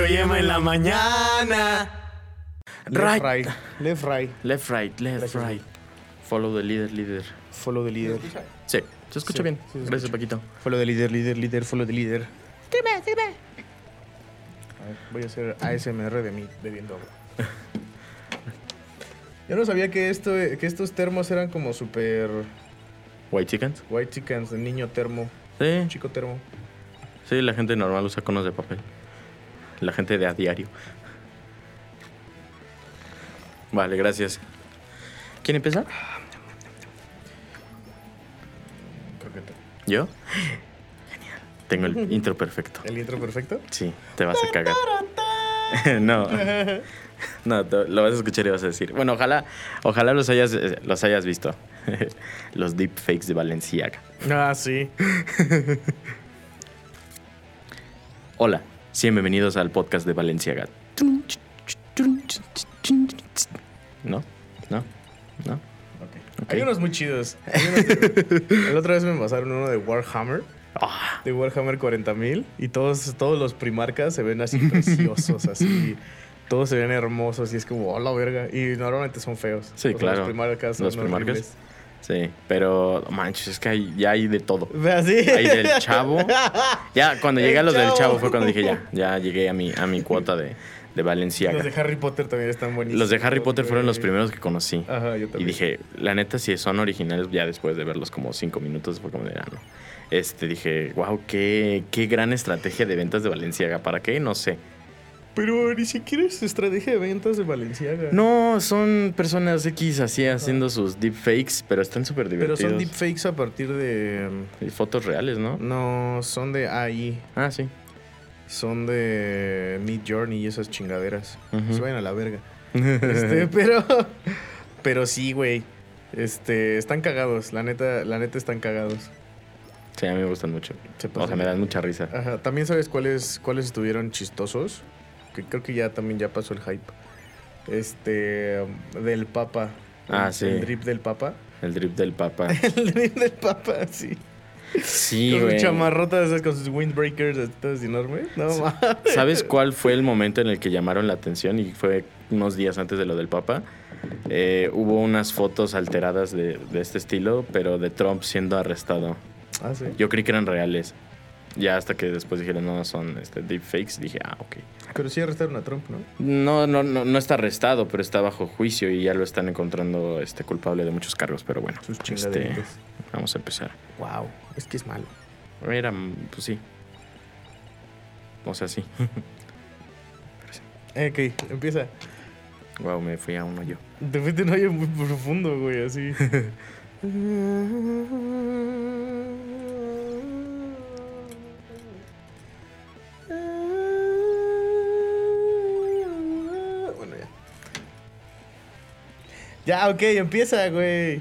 Poncho y Emma en la mañana. Left, Right. right. Left, right. Left, right, left, Gracias. right. Follow the leader, leader. Follow the leader. Sí, se escucha Sí, bien. sí se Gracias, escucha. Paquito. Follow the leader, leader, leader, follow the leader. A ver, voy a hacer ASMR de mí bebiendo agua. Yo no sabía que, esto, que estos termos eran como super White chickens. white chickens, de niño termo, Sí, chico termo. sí, la gente normal usa conos de papel. La gente de a diario. Vale, gracias. ¿Quién empieza? Creo que te- ¿Yo? Genial. Tengo el intro perfecto. ¿El intro perfecto? Sí, te vas a cagar. no. No, lo vas a escuchar y vas a decir. Bueno, ojalá, ojalá los hayas, eh, los hayas visto. los deepfakes de Valenciaga. Ah, sí. Hola, sean bienvenidos al podcast de Valenciaga. ¿No? ¿No? ¿No? Hay unos muy chidos. Unos La otra vez me pasaron uno de Warhammer. Ah, De Warhammer 40.000 y todos, todos los primarcas se ven así preciosos, así. Todos se ven hermosos y es como, oh la verga. Y normalmente son feos. Sí, O sea, claro. Los primarcas son Los primarcas. horribles. Sí, pero manches, es que hay- ya hay de todo. Así. Hay del chavo. Ya, cuando El llegué a los del chavo. fue cuando dije ya, ya llegué a mi, a mi cuota de, de Valenciaga. Los de Harry Potter también están buenísimos. Los de Harry Potter fueron los primeros que conocí. Ajá, yo Y también. dije, la neta, si son originales, ya después de verlos como cinco minutos, fue como de, ah, no. Este, dije, wow, qué, qué gran estrategia de ventas de Valenciaga. ¿Para qué? No sé. Pero ni siquiera es estrategia de ventas de Valenciaga. No, son personas X así haciendo sus deepfakes, pero están súper Pero divertidos. son deepfakes a partir de. Y fotos reales, ¿no? No, son de AI. Ah, sí. Son de Mid Journey y esas chingaderas. Ujú. Se vayan a la verga. Este, pero. Pero sí, güey. Este, están cagados. La neta, la neta están cagados. Sí, a mí me gustan mucho. Se O sea, me dan mucha risa. Ajá. También sabes cuáles, cuáles estuvieron chistosos. Que creo que ya también ya pasó el hype. Este. Del Papa. Ah, El- sí. El drip del Papa. El drip del papa. El drip del Papa, sí. Sí, con güey. sus chamarrotas, esas, con sus windbreakers, estas enormes. No mames. ¿Sabes cuál fue el momento en el que llamaron la atención? Y fue unos días antes de lo del Papa. Eh, hubo unas fotos alteradas de, de este estilo, pero de Trump siendo arrestado. Ah, sí. Yo creí que eran reales. Ya hasta que después dijeron, no, son este, deepfakes, dije, ah, ok. Pero sí arrestaron a Trump, ¿no? No, no, no, no está arrestado, pero está bajo juicio y ya lo están encontrando este, culpable de muchos cargos. Pero bueno, Sus este, vamos a empezar. Wow. Es que es malo. Era, pues sí. O sea, sí. Ok, empieza. Wow, me fui a uno yo. Te fuiste en un hoyo muy profundo, güey, así. Ya, ok, empieza, güey.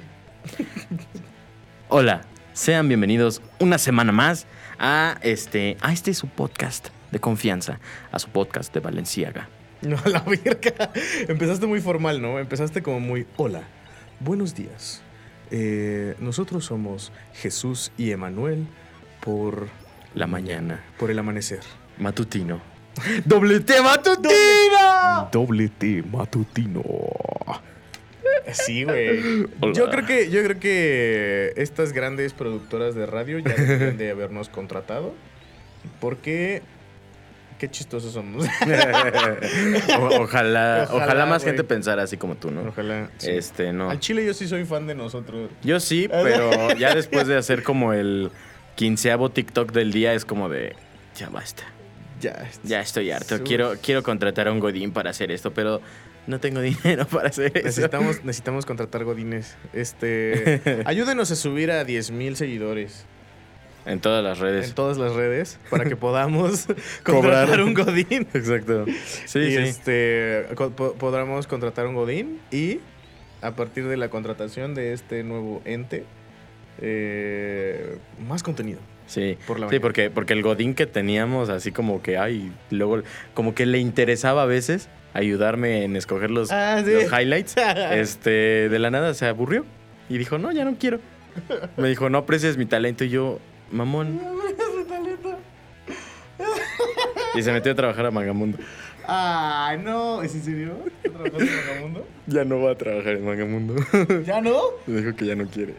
Hola, sean bienvenidos una semana más a este, a este su podcast de confianza, a su podcast de Valenciaga. No, la verga. Empezaste muy formal, ¿no? Empezaste como muy, hola, buenos días. Eh, nosotros somos Jesús y Emanuel por, La mañana, por el amanecer. matutino. ¡Doblete matutino! Doble T matutino. Sí, güey. Yo creo que, yo creo que estas grandes productoras de radio ya deberían de habernos contratado. Porque qué chistosos somos. O- ojalá, ojalá, Ojalá, más gente pensara así como tú, ¿no? Ojalá. sí. Este, no. Al chile yo sí soy fan de nosotros. Yo sí, pero ya después de hacer como el quinceavo TikTok del día es como de, ya basta. Ya. Ya estoy harto. Quiero, quiero contratar a un Godín para hacer esto, pero no tengo dinero para hacer eso. Necesitamos, necesitamos contratar godines. Este, ayúdenos a subir a 10 mil seguidores En todas las redes. en todas las redes para que podamos Cobrar. contratar un godín. Exacto. Sí, y sí. este, podamos contratar un godín y a partir de la contratación de este nuevo ente, eh, más contenido. Sí, por la sí porque, porque el Godín que teníamos, así como que, ay, luego, como que le interesaba a veces ayudarme en escoger los, Ah, sí. los highlights. este, de la nada se aburrió y dijo, no, ya no quiero. Me dijo, no aprecies mi talento y yo, mamón. y se metió a trabajar a Magamundo. Ah, no. ¿Es en serio? ¿Está trabajando en Vagamundo? Ya no va a trabajar en Magamundo. ¿Ya no? Dijo que ya no quiere.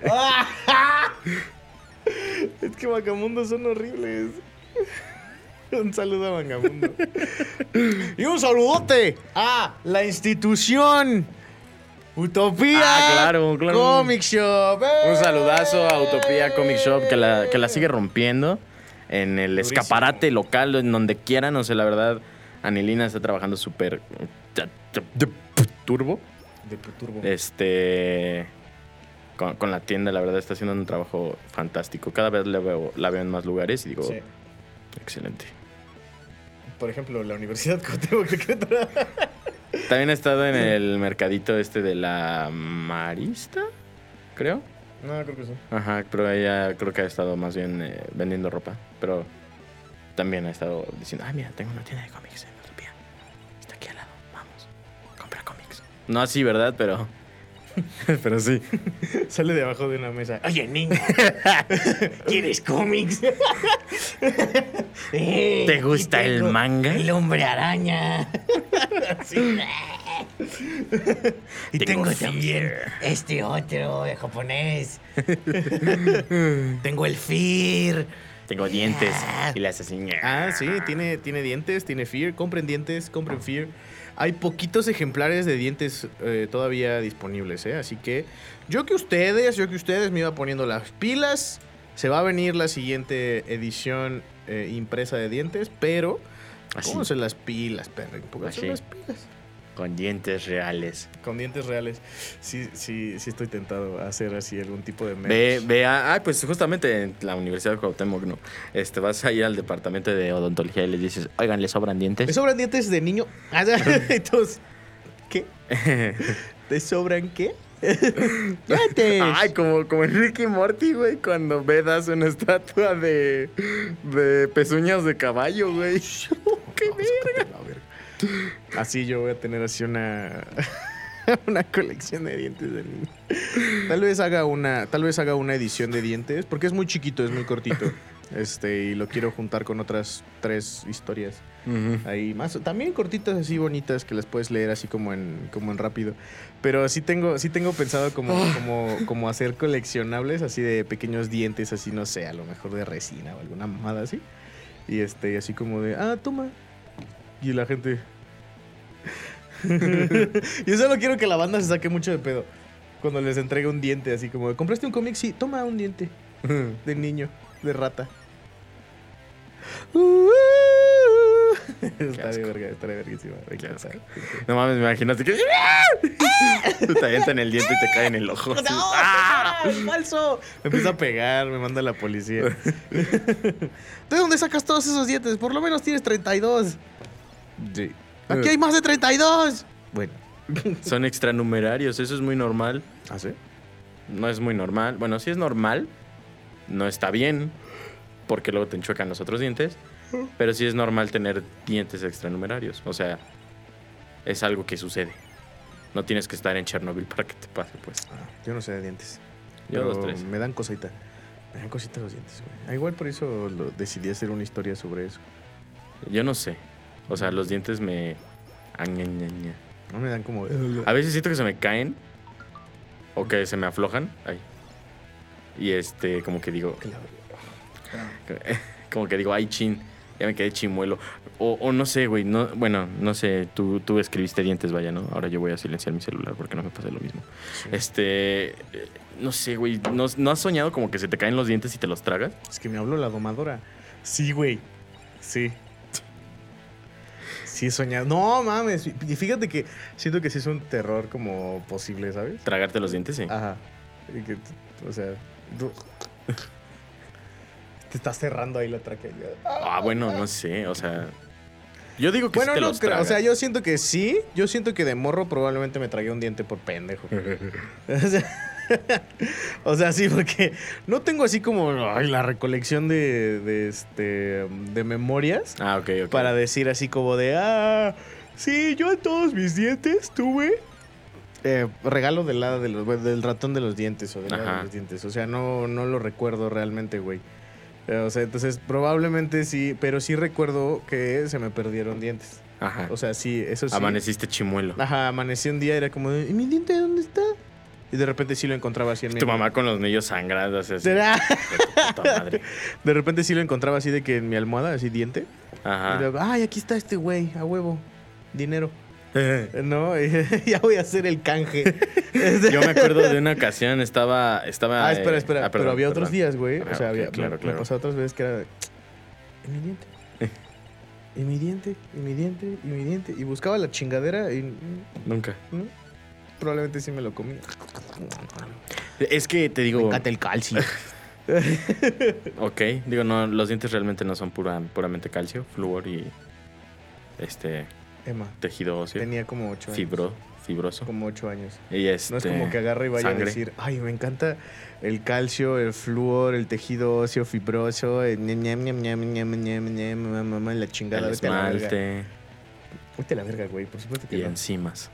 Es que Vagamundo son horribles. Un saludo a Vagamundo. Y un saludote a la institución Utopía Ah, claro, claro. Comic Shop. Un saludazo a Utopía Comic Shop que la, que la sigue rompiendo en el Durísimo. escaparate local, en donde quieran. O sea, la verdad, Anilina está trabajando súper turbo. De Puturbo. Este. Con, con la tienda, la verdad, está haciendo un trabajo fantástico. Cada vez la veo, la veo en más lugares y digo, Sí. excelente. Por ejemplo, la Universidad. También ha estado en el mercadito este de la Marista, creo. No, creo que sí. Ajá, pero ella creo que ha estado más bien eh, vendiendo ropa. Pero también ha estado diciendo, ah, mira, tengo una tienda de cómics en Utopía. Está aquí al lado, vamos, compra cómics. No así, ¿verdad? Pero... pero sí. Sale de abajo de una mesa. Oye, niño. ¿Quieres cómics? Eh, ¿Te gusta el manga? El hombre araña. Sí. y Tengo también este otro de japonés. tengo el Fear. Tengo dientes y las así... Ah, sí, tiene, tiene dientes, tiene Fear. Compren dientes, compren Fear. Hay poquitos ejemplares de dientes eh, todavía disponibles, ¿eh? Así que yo que ustedes, yo que ustedes me iba poniendo las pilas. Se va a venir la siguiente edición eh, impresa de dientes, pero Así, pónganse las pilas, perro. Pónganse las pilas. Con dientes reales. Con dientes reales. Sí, sí, sí estoy tentado a hacer así algún tipo de Ve, ve a, ah, pues justamente en la Universidad de Cuauhtémoc, ¿no? Este, vas a ir al departamento de odontología y les dices, oigan, ¿les sobran ¿Me dientes? sobran dientes de niño? Ah, Entonces, ¿qué? ¿Te sobran qué? ¡Dientes! Ay, como, como en Ricky Morty, güey, cuando vedas una estatua de, de pezuñas de caballo, güey. ¡Qué verga! Así yo voy a tener así una una colección de dientes de niño. Tal vez haga una, tal vez haga una edición de dientes, porque es muy chiquito, es muy cortito. Este, y lo quiero juntar con otras tres historias ahí más, también cortitas así bonitas que las puedes leer así como en, como en rápido. Pero sí tengo, sí tengo pensado como, como, como hacer coleccionables así de pequeños dientes, así no sé, a lo mejor de resina o alguna mamada así. Y este, así como de, ah, toma. Y la gente. Yo solo quiero que la banda se saque mucho de pedo. Cuando les entregue un diente, así como, ¿compraste un cómic? Sí, toma un diente. De niño, de rata. está de verga, está de verguísima. No mames, me imaginaste que... te avientan el diente y te cae en el ojo. así. ¡No! ¡Ah! ¡Es falso! Me empieza a pegar, me manda la policía. ¿De dónde sacas todos esos dientes? Por lo menos tienes 32. Sí. Aquí hay más de 32. Bueno. Son extranumerarios, eso es muy normal. ¿Ah, sí? No es muy normal. Bueno, sí es normal. No está bien. Porque luego te enchuecan los otros dientes. Pero sí es normal tener dientes extranumerarios. O sea, es algo que sucede. No tienes que estar en Chernobyl para que te pase, pues. Ah, yo no sé de dientes. Yo dos, tres. Me dan cosita. Me dan cosita los dientes, güey. Ah, igual por eso lo- decidí hacer una historia sobre eso. Yo no sé. O sea, los dientes me... No me dan como... A veces siento que se me caen. O que se me aflojan. Ay. Y este, como que digo... Como que digo, ay, chin. Ya me quedé chimuelo. O, o no sé, güey. No, bueno, no sé. Tú, tú escribiste dientes, vaya, ¿no? Ahora yo voy a silenciar mi celular porque no me pasa lo mismo. Sí. Este. eh, No sé, güey. ¿No, ¿No has soñado como que se te caen los dientes y te los tragas? Es que me habló la domadora. Sí, güey. Sí. Sí soñado. No, mames. Y fíjate que siento que sí es un terror como posible, ¿sabes? Tragarte los dientes, sí. Ajá. Y que, o sea, tú- te estás cerrando ahí la tráquea. Ah, bueno, no sé. O sea. Yo digo que Bueno, sí te no los creo. O sea, yo siento que sí. Yo siento que de morro probablemente me tragué un diente por pendejo. o, sea, o sea, sí, porque no tengo así como ay, la recolección de, de, este, de memorias Ah, ok, ok. para decir así como de, ah, sí, yo en todos mis dientes tuve eh, regalo del de los, del ratón de los dientes o del lado de los dientes. O sea, no, no lo recuerdo realmente, güey. Eh, O sea, entonces probablemente sí, pero sí recuerdo que se me perdieron dientes. Ajá. O sea, sí, eso sí. Amaneciste chimuelo. Ajá, amanecí un día y era como, ¿y mi diente dónde está? Y de repente sí lo encontraba así en mi... Tu mamá con los nudillos sangrados. Así, de puta madre. De repente sí lo encontraba así de que en mi almohada, así diente. Y Ajá. luego, ay, aquí está este güey, a huevo, dinero. No, ya voy a hacer el canje. Yo me acuerdo de una ocasión, estaba. estaba Ah, espera, eh, espera. ah, pero perdón, había otros días, güey. Ah, O sea, había, claro, me, claro. me pasó otras veces que era. ¿Y mi diente? ¿Y mi diente? ¿Y mi diente? ¿Y mi diente? Y buscaba la chingadera y. Nunca. mm, Probablemente sí me lo comí. Es que te digo. Encanta el calcio. Ok, digo, no, los dientes realmente no son pura, puramente calcio, flúor y este Emma, tejido óseo, tenía como ocho años. fibro, fibroso. Como ocho años. Y este, No es como que agarre y vaya sangre. a decir, ay, me encanta el calcio, el flúor, el tejido óseo fibroso, el ñam, ñam, ñam, ñam, ñam, ñam, ñam, mamá, la chingada. el esmalte Vete a la verga, güey, por supuesto que y no. enzimas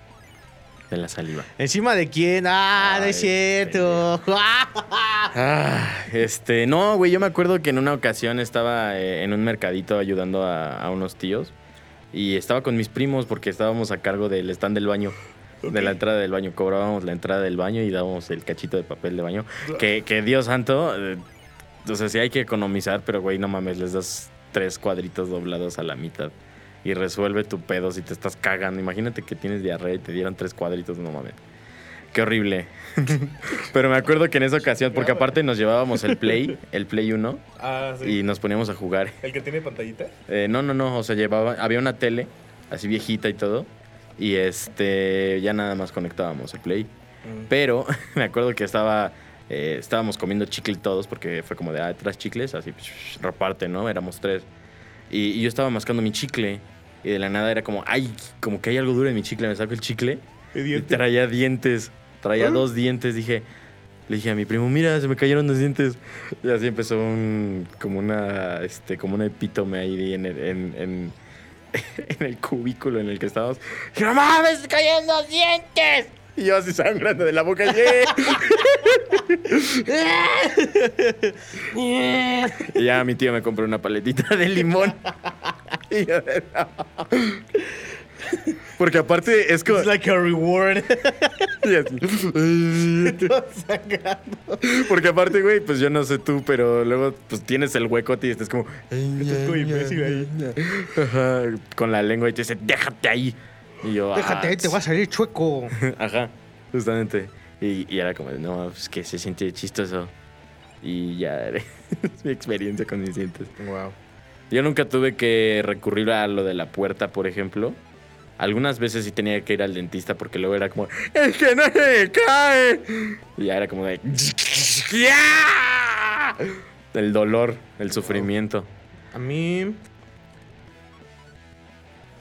de la saliva. ¿Encima de quién? Ah, no es Ay, cierto. Ah, este, no, güey, yo me acuerdo que en una ocasión estaba eh, en un mercadito ayudando a, a unos tíos y estaba con mis primos porque estábamos a cargo del stand del baño. De la entrada del baño, cobrábamos la entrada del baño y dábamos el cachito de papel de baño. Que, que Dios santo, eh, o sea, sí hay que economizar, pero güey, no mames, les das tres cuadritos doblados a la mitad y resuelve tu pedo si te estás cagando. Imagínate que tienes diarrea y te dieron tres cuadritos, no mames. Qué horrible. pero me acuerdo que en esa ocasión, porque aparte nos llevábamos el Play, el Play 1, ah, y nos poníamos a jugar. ¿El que tiene pantallita? Eh, no, no, no, o sea, llevaba, había una tele así viejita y todo. Y este, ya nada más conectábamos el Play. Pero me acuerdo que estaba, eh, estábamos comiendo chicle todos porque fue como de, ah, tres chicles, así, psh, reparte, ¿no? Éramos tres. Y, y yo estaba mascando mi chicle y de la nada era como, ay, como que hay algo duro en mi chicle, me saco el chicle y traía dientes, traía ¿Ah? dos dientes, dije... Le dije a mi primo, mira, se me cayeron los dientes. Y así empezó un, como una, este, como un epítome ahí en el, en, en, en el cubículo en el que estábamos. No mames, se cayeron los dientes. Y yo así sangrando de la boca. Y ya mi tío me compró una paletita de limón. Y yo de, "No". Porque aparte es como... It's like a reward. y así, Porque aparte, güey, pues yo no sé tú, pero luego pues tienes el huecote y estás como... Estás como imbécil ahí. Ajá, con la lengua y te dice, déjate ahí. Y yo, Déjate, "Ah, ahí te va a salir chueco. Ajá, justamente. Y, y era como, no, pues que se siente chistoso. Y ya, es mi experiencia con mis dientes. Wow. Yo nunca tuve que recurrir a lo de la puerta, por ejemplo. Algunas veces sí tenía que ir al dentista porque luego era como, es que no se cae. Y ya era como de. El dolor, el sufrimiento. A mí,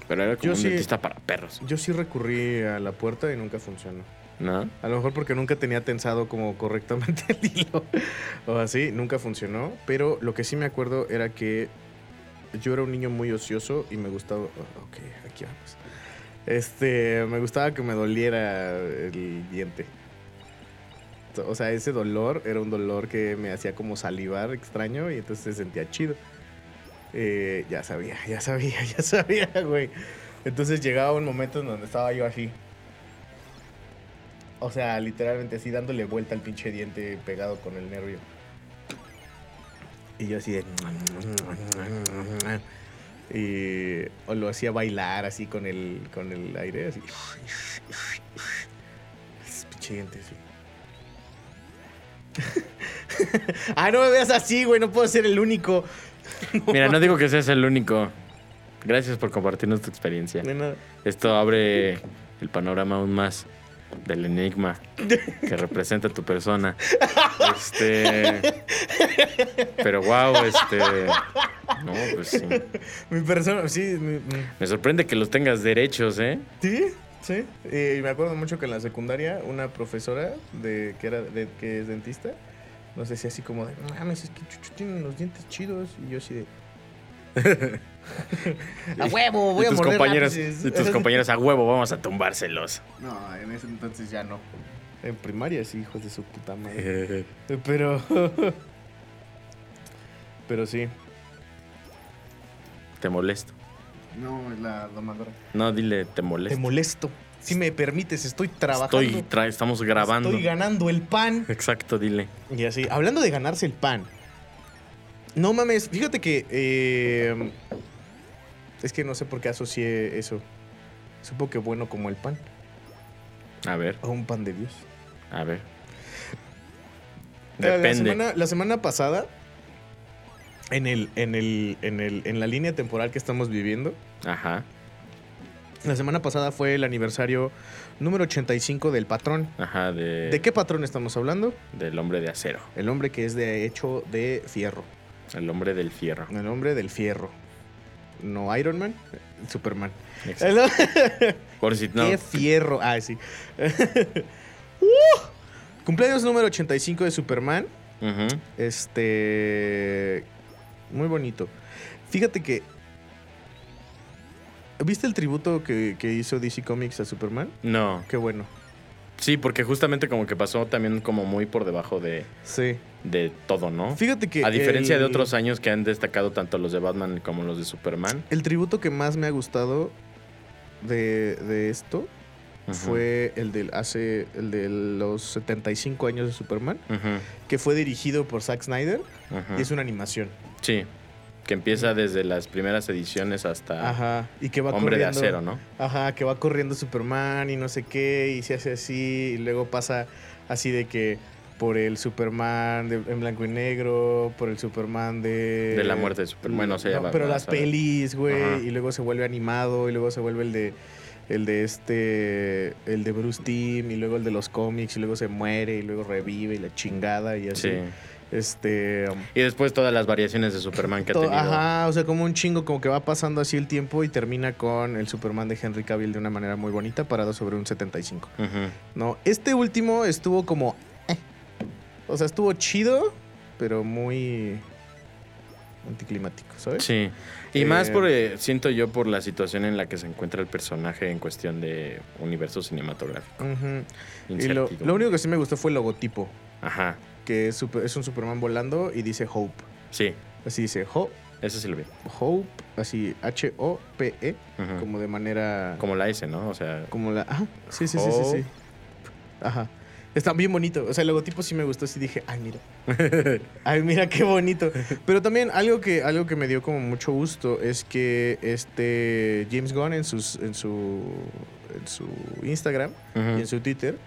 Pero era como Yo un sí- dentista para perros, yo sí recurrí a la puerta y nunca funcionó. ¿no? A lo mejor porque nunca tenía tensado como correctamente el hilo o así, nunca funcionó. Pero lo que sí me acuerdo era que yo era un niño muy ocioso y me gustaba. oh, ok, aquí vamos. Este, me gustaba que me doliera el diente. O sea, ese dolor era un dolor que me hacía como salivar extraño y entonces se sentía chido. Eh, ya sabía, ya sabía, ya sabía, güey. Entonces llegaba un momento en donde estaba yo así. O sea, literalmente así dándole vuelta al pinche diente pegado con el nervio. Y yo así de... Y o lo hacía bailar así con el, con el aire, así. Es pinche diente, sí. ah, no me veas así, güey, no puedo ser el único. Mira, no digo que seas el único. Gracias por compartirnos tu experiencia. De nada. Esto abre el panorama aún más del enigma que representa tu persona. Este. Pero wow, este. No, pues sí. Mi persona, sí, mi- mi- Me sorprende que los tengas derechos, ¿eh? Sí, sí. Y me acuerdo mucho que en la secundaria una profesora de que era de, que es dentista nos decía así como de, "No mames, es que Chucho tiene los dientes chidos y yo así de a huevo, voy y a tus morder compañeros, lápices". y tus compañeros a huevo, vamos a tumbárselos. No, en ese entonces ya no. En primaria sí, hijos de su puta madre. Pero Pero sí. Te molesto. No, la domadora. No, dile, te Te molesto. molesto. Si me permites, estoy trabajando. Estoy tra- estamos grabando. Estoy ganando el pan. Exacto, dile. Y así, hablando de ganarse el pan. No mames, fíjate que. eh, es que no sé por qué asocié eso. Supongo que bueno como el pan. A ver, O un pan de Dios. a ver. La Depende. semana, la semana pasada, en, el, en, el, en, el, en la línea temporal que estamos viviendo, Ajá, la semana pasada fue el aniversario número 85 del patrón. ajá, de, ¿De qué patrón estamos hablando? del hombre de acero. El hombre que es de hecho de fierro. El hombre del fierro. El hombre del fierro. No Iron Man, Superman. Exacto. Por si no. ¡Qué fierro! Ah, sí. Uh, cumpleaños número 85 de Superman. Este. Muy bonito. Fíjate que. ¿Viste el tributo que, que hizo DC Comics a Superman? No. Qué bueno. Sí, porque justamente como que pasó también como muy por debajo de, Sí. de todo, ¿no? Fíjate que. A diferencia el- de otros años que han destacado tanto los de Batman como los de Superman. El tributo que más me ha gustado de, de esto fue el del hace. el de los 75 años de Superman. Que fue dirigido por Zack Snyder. Y es una animación. Sí, que empieza desde las primeras ediciones hasta Ajá. Y que va Hombre de Acero, ¿no? Ajá, que va corriendo Superman y no sé qué, y se hace así, y luego pasa así de que por el Superman de- en blanco y negro, por el Superman de... De la muerte de Superman, bueno, se llama Pero las pelis, güey, y luego se vuelve animado, y luego se vuelve el de... El de este. El de Bruce Timm, y luego el de los cómics, y luego se muere, y luego revive, y la chingada, y así. Sí. Este. Y después todas las variaciones de Superman que ha tenido. Ajá, o sea, como un chingo, como que va pasando así el tiempo y termina con el Superman de Henry Cavill de una manera muy bonita, parado sobre un 75. Ujú. No, este último estuvo como. eh. O sea, estuvo chido, pero muy. anticlimático, ¿sabes? Sí. Y Eh, más por, eh, siento yo, por la situación en la que se encuentra el personaje en cuestión de universo cinematográfico. Ujú. Y lo, Incertidumbre. lo único que sí me gustó fue el logotipo, Ajá. Que es, super- es un Superman volando y dice Hope. Sí, Así dice Ho- eso sí lo vi. Hope, así H-O-P-E, como de manera. Como la S, ¿no? O sea, Como la. Ajá. Sí, sí, sí, sí, sí. Ajá. Está bien bonito. O sea, el logotipo sí me gustó. Sí dije, ay, mira. Ay, mira qué bonito. Pero también algo que, algo que me dio como mucho gusto es que este James Gunn en, sus, en, su, en su Instagram y en su Twitter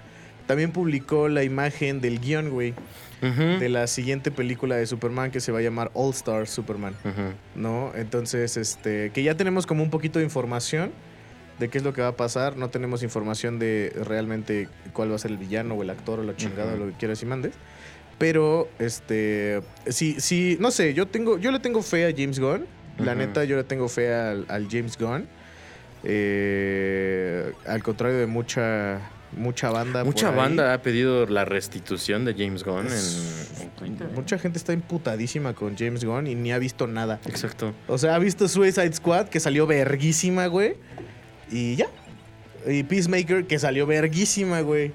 también publicó la imagen del guion, güey, de la siguiente película de Superman que se va a llamar All Star Superman. ¿no? Entonces, este, que ya tenemos como un poquito de información de qué es lo que va a pasar. No tenemos información de realmente cuál va a ser el villano o el actor o la chingada o lo que quieras y mandes. Pero, este, sí, sí, no sé, yo tengo, yo le tengo fe a James Gunn. La neta, yo le tengo fe al, al James Gunn. Eh, al contrario de mucha, mucha banda. por Mucha banda ha pedido la restitución de James Gunn en, en Twitter. ¿eh? Mucha gente está imputadísima con James Gunn y ni ha visto nada. Exacto. O sea, ha visto Suicide Squad, que salió verguísima, güey. Y ya. Y Peacemaker, que salió verguísima, güey.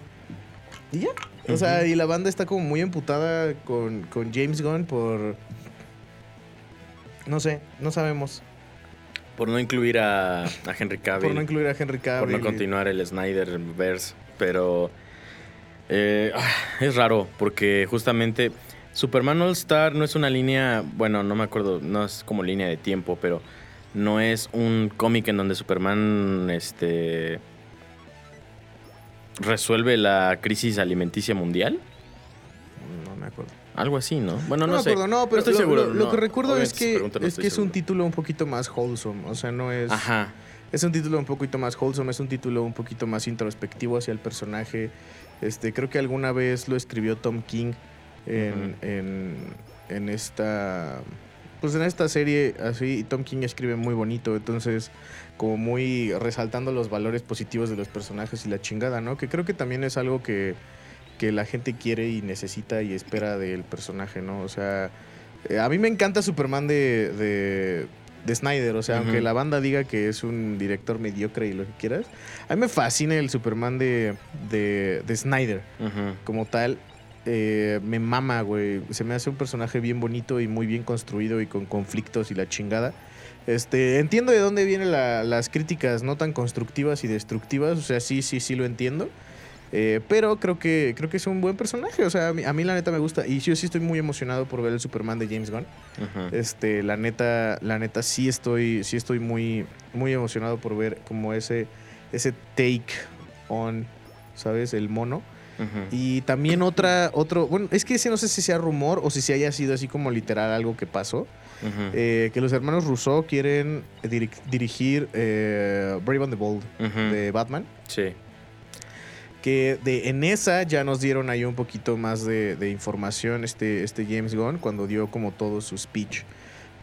Y ya. O sea, y la banda está como muy emputada con, con James Gunn por... No sé, no sabemos. Por no incluir a, a Henry Cavill. Por no incluir a Henry por Cavill. no y- continuar el Snyderverse, pero eh, ah, es raro porque justamente Superman All Star no es una línea, bueno, no me acuerdo, no es como línea de tiempo, pero no es un cómic en donde Superman este resuelve la crisis alimenticia mundial, No me acuerdo. Algo así, ¿no? Bueno, no, me sé. acuerdo, no, pero estoy lo, seguro. lo- lo no. que recuerdo es Obviamente, que, no es, que es un título un poquito más wholesome. O sea, no es... Ajá. Es un título un poquito más wholesome, es un título un poquito más introspectivo hacia el personaje. Este, creo que alguna vez lo escribió Tom King en, en, en esta. Pues en esta serie, así, Tom King escribe muy bonito, entonces, como muy resaltando los valores positivos de los personajes y la chingada, ¿no? Que creo que también es algo que, que la gente quiere y necesita y espera del personaje, ¿no? O sea, eh, a mí me encanta Superman de, de, de Snyder, o sea, Ujú. aunque la banda diga que es un director mediocre y lo que quieras, a mí me fascina el Superman de, de, de Snyder como tal. eh, me mama, güey. Se me hace un personaje bien bonito y muy bien construido y con conflictos y la chingada. Este, entiendo de dónde vienen la- las críticas no tan constructivas y destructivas. O sea, sí, sí, sí lo entiendo. Eh, pero creo que, creo que es un buen personaje. O sea, a mí, a mí la neta me gusta. Y yo sí estoy muy emocionado por ver el Superman de James Gunn. Este, la neta, la neta sí estoy, sí estoy muy, muy emocionado por ver como ese, ese take on, ¿sabes? El mono. Y también otra, otro, bueno, es que ese no sé si sea rumor o si se haya sido así como literal algo que pasó. Eh, que los hermanos Rousseau quieren diri- dirigir eh, Brave and the Bold de Batman. Sí. Que de, en esa ya nos dieron ahí un poquito más de, de información este, este James Gunn cuando dio como todo su speech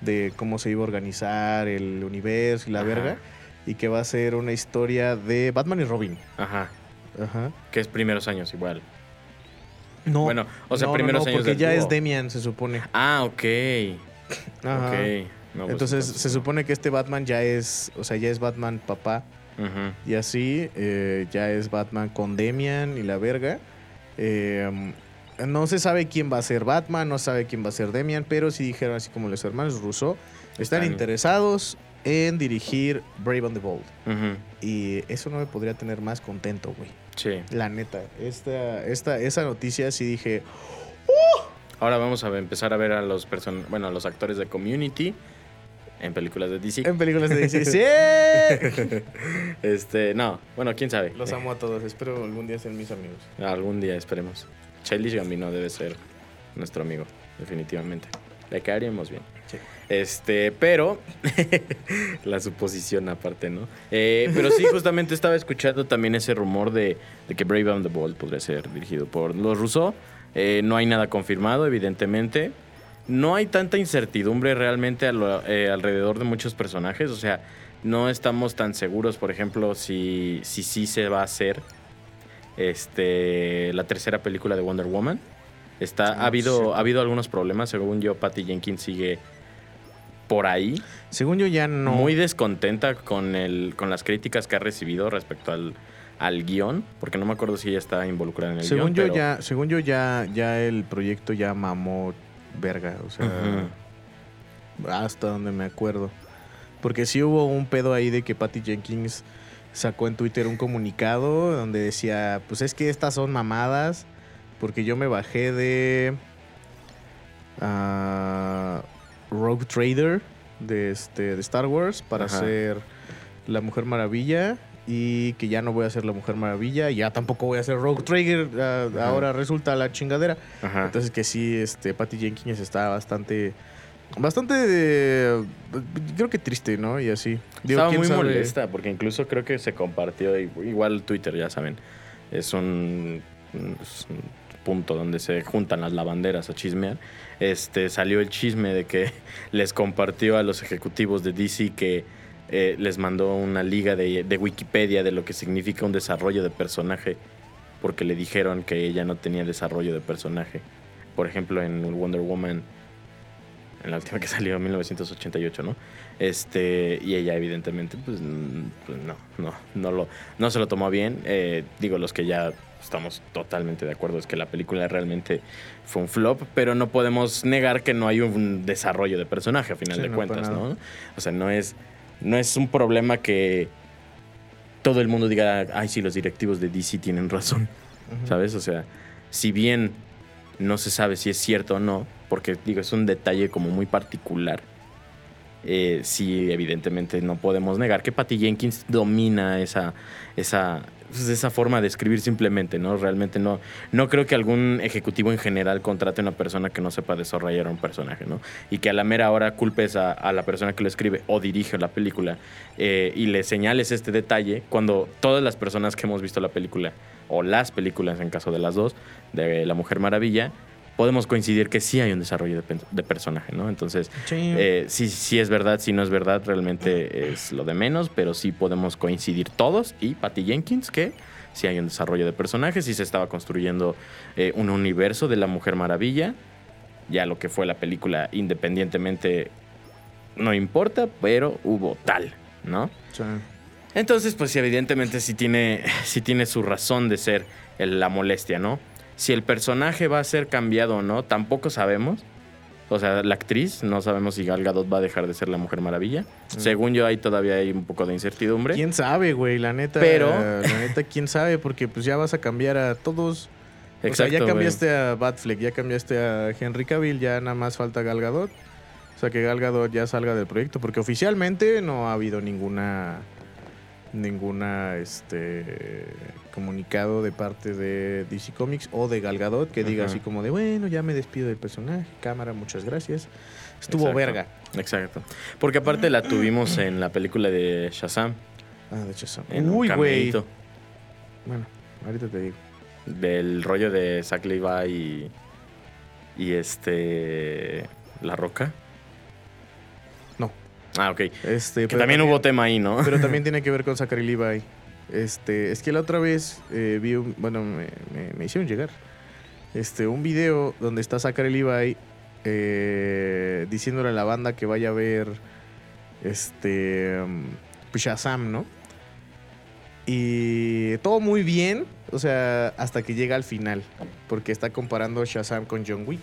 de cómo se iba a organizar el universo y la Ajá. verga. Y que va a ser una historia de Batman y Robin. Ajá. Ajá. Que es primeros años igual. No. Bueno, o sea, no, primeros no, años porque ya es Demian, se supone. Ah, ok. Ajá. Ok. Pues, entonces se supone que este Batman ya es, o sea, ya es Batman papá Y así, eh, ya es Batman con Demian y la verga. Eh, no se sabe quién va a ser Batman, no sabe quién va a ser Demian, pero sí dijeron así como los hermanos Rousseau están Están- interesados en dirigir Brave and the Bold. Y eso no me podría tener más contento, güey. Sí. La neta, esta, esta, esa noticia sí dije, Ahora vamos a empezar a ver a los person bueno, a los actores de Community en películas de DC. en películas de DC, ¡sí! Este, no, bueno, quién sabe. Los amo a todos, espero algún día ser mis amigos. Algún día esperemos. Childish Gambino debe ser nuestro amigo, definitivamente. Le caeríamos bien. Sí. Este, pero la suposición aparte, ¿no? Eh, pero sí, justamente estaba escuchando también ese rumor de, de que Brave and the Bold podría ser dirigido por los Rousseau. Eh, no hay nada confirmado, evidentemente. No hay tanta incertidumbre realmente a lo- eh, alrededor de muchos personajes. O sea, no estamos tan seguros, por ejemplo, si si sí se va a hacer este, la tercera película de Wonder Woman. Está, No ha, habido, sé. ha habido algunos problemas, según yo, Patty Jenkins sigue por ahí, Según yo ya no... muy descontenta con, el, con las críticas que ha recibido respecto al, al guion, porque no me acuerdo si ella está involucrada en el según guion. yo pero- ya, según yo ya, ya el proyecto ya mamó verga, o sea, hasta donde me acuerdo. Porque sí hubo un pedo ahí de que Patty Jenkins sacó en Twitter un comunicado donde decía, pues es que estas son mamadas, porque yo me bajé de ah, Rogue Trader de, este, de Star Wars para Ajá. ser la Mujer Maravilla y que ya no voy a ser la Mujer Maravilla y ya tampoco voy a ser Rogue Trader, ah, ahora resulta la chingadera. Ajá. Entonces que sí, este, Patty Jenkins está bastante, bastante, creo que triste, ¿no? Y así. Digo, Estaba ¿quién muy sabe? molesta porque incluso creo que se compartió, igual Twitter, ya saben, es un, es un punto donde se juntan las lavanderas a chismear. Este, salió el chisme de que les compartió a los ejecutivos de DC que eh, les mandó una liga de, de Wikipedia de lo que significa un desarrollo de personaje porque le dijeron que ella no tenía desarrollo de personaje. Por ejemplo, en Wonder Woman en la última que salió en 1988, ¿no? Este, y ella evidentemente, pues, pues, no, no, no, lo, no se lo tomó bien. Eh, digo, los que ya estamos totalmente de acuerdo es que la película realmente fue un flop, pero no podemos negar que no hay un desarrollo de personaje a final Sí, de no, cuentas, ¿no? O sea, no es, no es un problema que todo el mundo diga, ay, sí, los directivos de DC tienen razón. ¿sabes? O sea, si bien no se sabe si es cierto o no, porque digo, es un detalle como muy particular, eh, sí, evidentemente no podemos negar que Patty Jenkins domina esa, esa, pues, esa forma de escribir simplemente, ¿no? Realmente no, no creo que algún ejecutivo en general contrate a una persona que no sepa desarrollar un personaje, ¿no? Y que a la mera hora culpes a, la persona que lo escribe o dirige la película eh, y le señales este detalle cuando todas las personas que hemos visto la película, o las películas en caso de las dos, de La Mujer Maravilla, podemos coincidir que sí hay un desarrollo de, personaje, ¿no? Entonces, Sí. eh, sí, sí es verdad, si no es verdad, realmente es lo de menos, pero sí podemos coincidir todos y Patty Jenkins que sí hay un desarrollo de personajes, sí se estaba construyendo eh, un universo de la Mujer Maravilla, ya lo que fue la película independientemente no importa, pero hubo tal, ¿no? Sí. Entonces, pues sí, evidentemente sí tiene, sí tiene su razón de ser la molestia, ¿no? Si el personaje va a ser cambiado o no, tampoco sabemos. O sea, la actriz, no sabemos si Gal Gadot va a dejar de ser la Mujer Maravilla. Según yo, ahí todavía hay un poco de incertidumbre. ¿Quién sabe, güey? La neta. Pero- La neta, ¿quién sabe? Porque pues ya vas a cambiar a todos. o sea, ya Exacto, cambiaste a Batfleck, ya cambiaste a Henry Cavill, ya nada más falta Gal Gadot. O sea, que Gal Gadot ya salga del proyecto. Porque oficialmente no ha habido ninguna. Ninguna este comunicado de parte de DC Comics o de Gal Gadot que diga Ajá. así como de bueno, ya me despido del personaje, cámara, muchas gracias. Estuvo Exacto. verga. Exacto. Porque aparte la tuvimos en la película de Shazam. Ah, de. En Uy, güey. Bueno, ahorita te digo. Del rollo de Zach Levi y. Y este. La Roca. Ah, ok. Este, Que también hubo tema ahí, ¿no? Pero también tiene que ver con Zachary Levi. Este, es que la otra vez eh, vi un, bueno, me, me- me hicieron llegar. Este, un video donde está Zachary Levi eh, diciéndole a la banda que vaya a ver este pues Shazam, ¿no? Y todo muy bien, o sea, hasta que llega al final, porque está comparando Shazam con John Wick.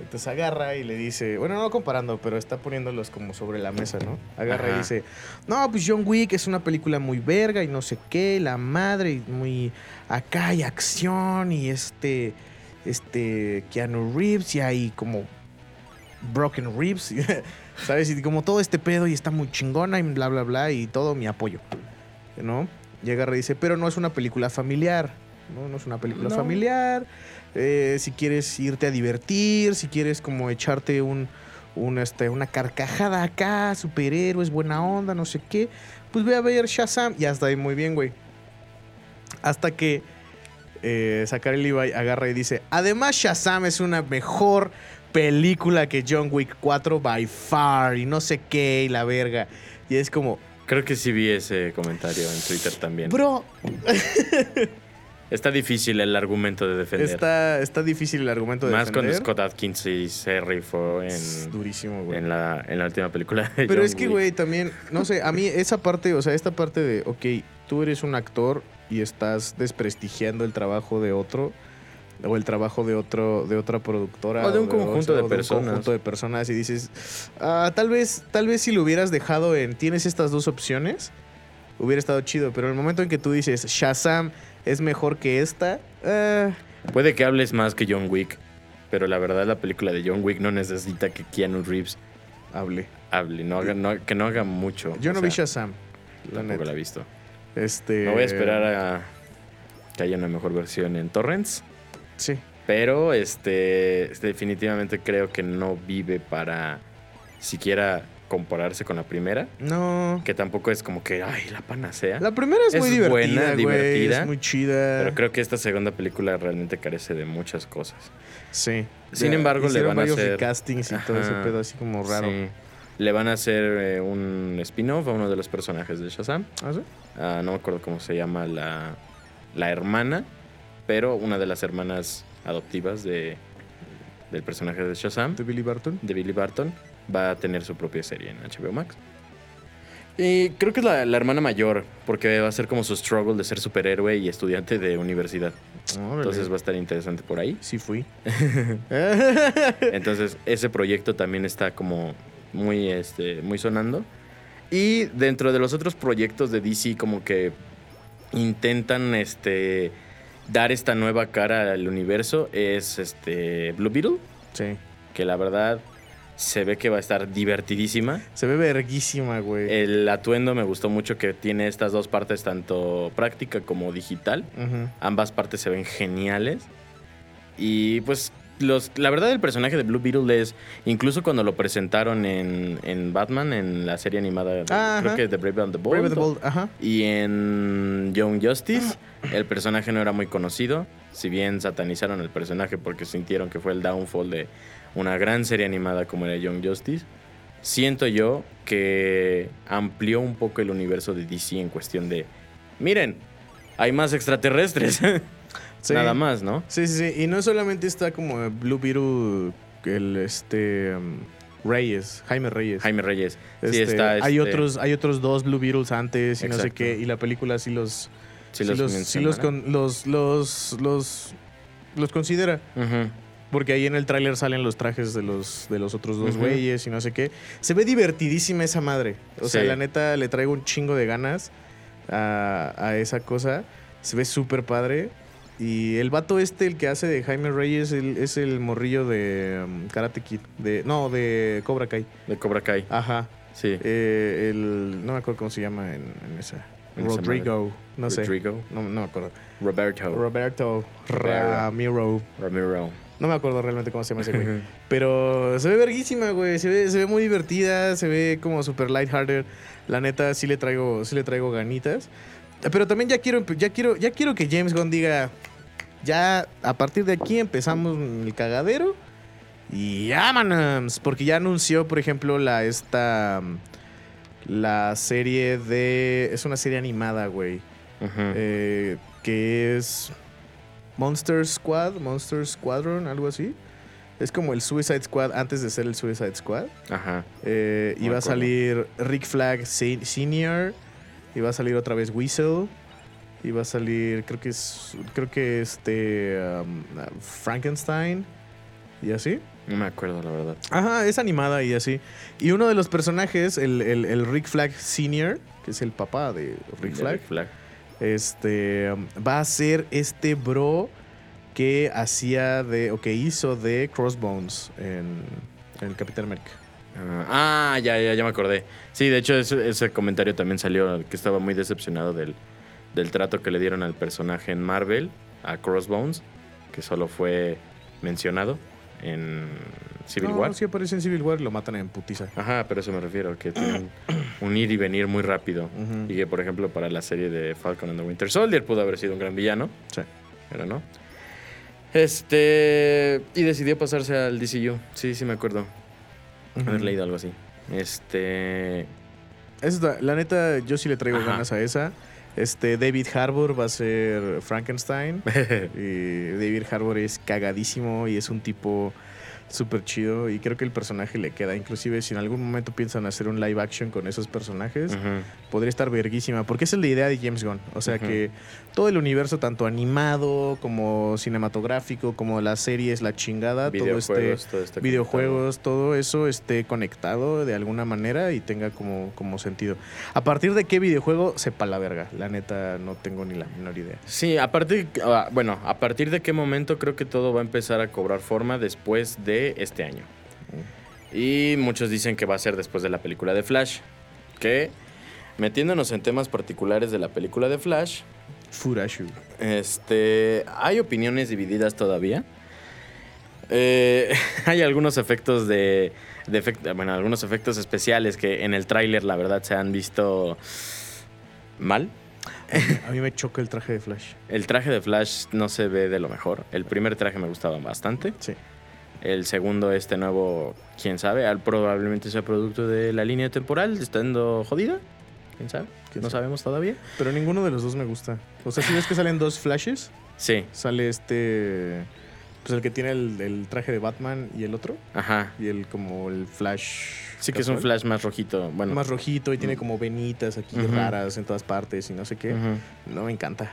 Entonces agarra y le dice, bueno, no comparando, pero está poniéndolos como sobre la mesa, ¿no? Agarra y dice, no, pues John Wick es una película muy verga y no sé qué, la madre, y muy acá hay acción y este, este, Keanu Reeves y hay como Broken Ribs, ¿sabes? Y como todo este pedo y está muy chingona y bla, bla, bla y todo mi apoyo, ¿no? Y agarra y dice, pero no es una película familiar, ¿no? No es una película No. familiar. Eh, si quieres irte a divertir, si quieres como echarte un, un, este, una carcajada acá, superhéroes, buena onda, no sé qué, pues ve a ver Shazam. Y hasta ahí muy bien, güey. Hasta que eh, Zachary Levi agarra y dice, además Shazam es una mejor película que John Wick 4 by far y no sé qué y la verga. Y es como, Creo que sí vi ese comentario en Twitter también. bro, Está difícil el argumento de defender. está, está difícil el argumento de Más defender. Scott Atkins y se rifó Es en, durísimo, güey. en, la, en la última película. de Pero John es que, güey, también, no sé, a mí esa parte, o sea, esta parte de, ok, tú eres un actor y estás desprestigiando el trabajo de otro o el trabajo de otro de otra productora O de un conjunto de un personas. conjunto de personas y dices ah, tal vez tal vez si lo hubieras dejado en tienes estas dos opciones hubiera estado chido pero en el momento en que tú dices Shazam es mejor que esta ah, Puede que hables más que John Wick, pero la verdad la película de John Wick no necesita que Keanu Reeves hable hable, no haga, no- que no haga mucho. yo no sea, vi Shazam la Tampoco neta la he visto. este Me voy a esperar a que haya una mejor versión en Torrents, sí pero este definitivamente creo que no vive para siquiera compararse con la primera, no que tampoco es como que ay, la panacea. La primera es, Es muy divertida, buena, güey, divertida, Es muy chida. Pero creo que esta segunda película realmente carece de muchas cosas. sí. Sin Ya embargo, le van a hacer- recastings y todo ese pedo así como raro. Sí. Le van a hacer eh, un spin-off a uno de los personajes de Shazam. ¿Ah, sí? Ah, no me acuerdo cómo se llama la, la hermana, pero una de las hermanas adoptivas de, del personaje de Shazam, ¿De Billy Barton? de Billy Barton, va a tener su propia serie en HBO Max. Y creo que es la, la hermana mayor, porque va a ser como su struggle de ser superhéroe y estudiante de universidad. Órale. Entonces va a estar interesante por ahí. Sí fui. Entonces, ese proyecto también está como muy, este, muy sonando. Y dentro de los otros proyectos de DC, como que intentan este, dar esta nueva cara al universo, es este Blue Beetle, sí. que la verdad se ve que va a estar divertidísima. Se ve verguísima, güey. El atuendo me gustó mucho que tiene estas dos partes, tanto práctica como digital. Ambas partes se ven geniales. Y pues los, la verdad el personaje de Blue Beetle es, incluso cuando lo presentaron en, en Batman, en la serie animada, de- Ah, creo ajá. que de Brave and the Bold, Brave and the Bold, ajá. y en Young Justice, el personaje no era muy conocido, si bien satanizaron el personaje porque sintieron que fue el downfall de una gran serie animada como era Young Justice. Siento yo que amplió un poco el universo de DC en cuestión de, miren, hay más extraterrestres. Sí. Nada más, ¿no? Sí, sí, sí. Y no solamente está como Blue Beetle, el este um, Reyes, Jaime Reyes. Jaime Reyes. Este, sí, está. hay este, otros, hay otros dos Blue Beetles antes y no sé qué. Y la película sí los, Sí, sí los, los, sí los, con- los, los, los los considera. Ujú. Porque ahí en el tráiler salen los trajes de los, de los otros dos güeyes y no sé qué. Se ve divertidísima esa madre. O sea, la neta le traigo un chingo de ganas a, a esa cosa. Se ve súper padre. Y el vato este, el que hace de Jaime Reyes, el- es el morrillo de um, Karate Kid. De, no, de Cobra Kai. De Cobra Kai. Ajá. Sí. Eh, el, no me acuerdo cómo se llama en, en esa. En esa Rodrigo. No sé. Rodrigo. No, no me acuerdo. Roberto Roberto. Ramiro. Ramiro. No me acuerdo realmente cómo se llama ese güey. Pero se ve verguísima, güey. Se ve, se ve muy divertida, se ve como super lighthearted. La neta, sí le traigo, sí le traigo ganitas. Pero también ya quiero, ya quiero, ya quiero que James Gunn diga. Ya a partir de aquí empezamos el cagadero. Y vámonos. Porque ya anunció, por ejemplo, la esta. La serie de. Es una serie animada, güey. Eh, que es Monster Squad, Monster Squadron, algo así. Es como el Suicide Squad antes de ser el Suicide Squad. Ajá. Eh, a salir Rick Flag Se- Senior. Iba a salir otra vez Weasel. Iba a salir, creo que es, creo que este um, Frankenstein y así. No me acuerdo, la verdad. Ajá, es animada y así. Y uno de los personajes, el, el- el Rick Flag Senior, que es el papá de Rick De Rick Flag. Este va a ser este bro que hacía de o que hizo de Crossbones en, en el Capitán América. Ah, ah, ya, ya, ya me acordé. Sí, de hecho, ese, ese comentario también salió que estaba muy decepcionado del, del trato que le dieron al personaje en Marvel, a Crossbones, que solo fue mencionado en Civil no, War. sí aparece en Civil War y lo matan en putiza. Ajá, pero eso me refiero, que tienen un ir y venir muy rápido. Y que, por ejemplo, para la serie de Falcon and the Winter Soldier pudo haber sido un gran villano, Sí. pero no. Este. Y decidió pasarse al DCU. Sí, sí me acuerdo. Haber leído algo así. Este. Esa, la neta, yo sí le traigo Ajá. ganas a esa. Este, David Harbour va a ser Frankenstein. y David Harbour es cagadísimo y es un tipo súper chido. Y creo que el personaje le queda. Inclusive, si en algún momento piensan hacer un live action con esos personajes, podría estar verguísima. Porque esa es la idea de James Gunn. O sea que todo el universo, tanto animado como cinematográfico, como las series, la chingada, todo este Videojuegos, todo este videojuegos, todo eso esté conectado de alguna manera y tenga como, como sentido. A partir de qué videojuego, sepa la verga. La neta, no tengo ni la menor idea. Sí, a partir, ah, bueno, a partir de qué momento creo que todo va a empezar a cobrar forma después de este año. Y muchos dicen que va a ser después de la película de Flash. Que, metiéndonos en temas particulares de la película de Flash, Furashu. este, hay opiniones divididas todavía. Eh, hay algunos efectos de, de efect- bueno, algunos efectos especiales que en el tráiler la verdad se han visto mal. A mí me choca el traje de Flash. El traje de Flash no se ve de lo mejor. El primer traje me gustaba bastante. Sí. El segundo, este nuevo, quién sabe, al- probablemente sea producto de la línea temporal, estando jodida. ¿Quién sabe? ¿Quién no sabe? sabemos todavía. Pero ninguno de los dos me gusta. O sea, si ves que salen dos Flashes, Sí, sale este. Pues el que tiene el, el traje de Batman y el otro. ajá. Y el como el Flash. Sí que es un. Flash más rojito. Bueno, Más rojito y tiene como venitas aquí raras en todas partes y no sé qué. No me encanta.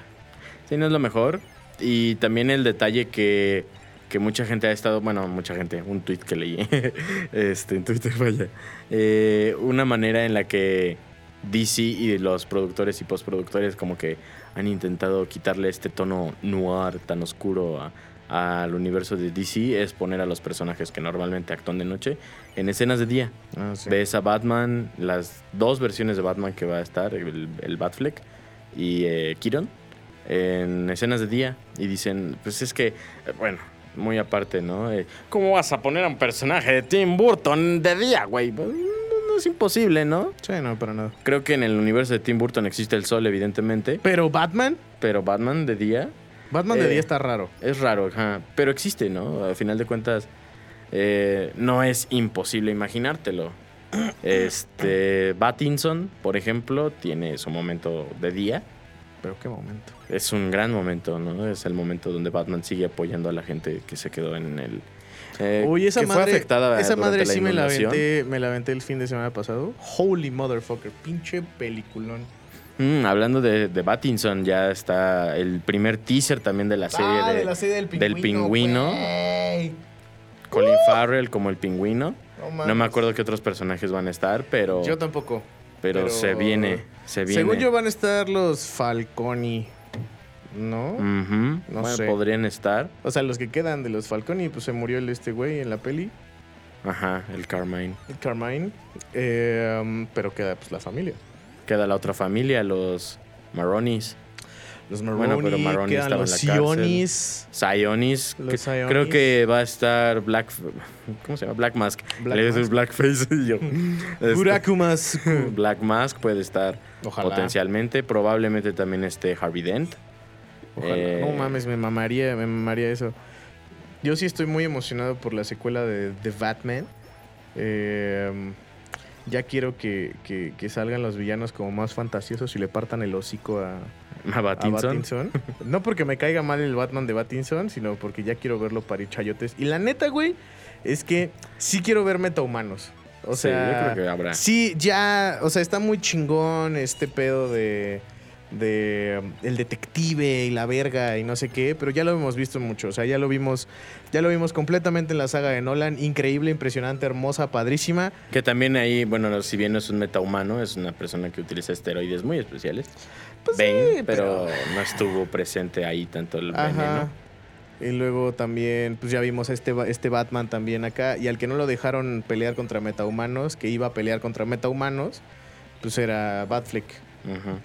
Sí, no es lo mejor. Y también el detalle que, que mucha gente ha estado, bueno, mucha gente, un tweet que leí, este, en Twitter, vaya, Eh, una manera en la que DC y los productores y postproductores como que han intentado quitarle este tono noir tan oscuro a- al universo de DC es poner a los personajes que normalmente actúan de noche en escenas de día. Ah, sí. Ves a Batman, las dos versiones de Batman que va a estar, el, el Batfleck y eh, Kiron, en escenas de día. Y dicen, pues es que, eh, bueno, muy aparte, ¿no? Eh, ¿Cómo vas a poner a un personaje de Tim Burton de día, güey? Pues, no, no es imposible, ¿no? Sí, no, para nada. Creo que en el universo de Tim Burton existe el sol, evidentemente, Pero Batman, pero Batman de día Batman de Eh. día está raro. es raro, ajá. Pero existe, ¿no? Al final de cuentas, eh, no es imposible imaginártelo. Este, Battinson, por ejemplo, tiene su momento de día. Pero qué momento. Es un gran momento, ¿no? Es el momento donde Batman sigue apoyando a la gente que se quedó en el... eh, Uy, esa que madre, fue afectada esa madre sí me la, aventé, me la aventé el fin de semana pasado. Holy motherfucker, pinche peliculón. Mm, hablando de, de Battinson, ya está el primer teaser también de la serie, ah, de, de la serie del pingüino. del pingüino. güey. Colin Farrell como el pingüino. No, No me acuerdo qué otros personajes van a estar, pero, Yo tampoco. Pero, pero- se viene, se viene. Según yo van a estar los Falconi, ¿no? Ujú. No Bueno, sé. podrían estar. O sea, los que quedan de los Falconi, pues se murió el este güey en la peli, Ajá, el Carmine. el Carmine. Eh, um, pero queda pues la familia. Queda la otra familia, los Maronis. Los Bueno, Maroni, pero estaba en los la. Sionis. Sionis. Los que- Sionis. Creo que va a estar Black. ¿Cómo se llama? Black Mask. Black Le dices. Blackface y yo. Este, Burakumas. Black Mask puede estar Ojalá. potencialmente. Probablemente también esté Harvey Dent. Ojalá. Eh, No mames, me mamaría, me mamaría eso. Yo sí estoy muy emocionado por la secuela de, de Batman. Eh, ya quiero que, que- que salgan los villanos como más fantasiosos y le partan el hocico a, A. Pattinson. No porque me caiga mal el Batman de Pattinson, sino porque ya quiero verlo parir chayotes. Y la neta, güey, es que sí quiero ver metahumanos. O Sí, sea, yo creo que habrá. Sí, ya, o sea, está muy chingón este pedo de de el detective y la verga y no sé qué, pero ya lo hemos visto mucho, o sea, ya lo vimos ya lo vimos completamente en la saga de Nolan, increíble, impresionante, hermosa, padrísima. Que también ahí, bueno, si bien no es un metahumano, es una persona que utiliza esteroides muy especiales. Pues sí, pero, no estuvo presente ahí tanto el Ajá. veneno. Y luego también, pues ya vimos a este, este Batman también acá. Y al que no lo dejaron pelear contra metahumanos, que iba a pelear contra metahumanos, pues era Batfleck.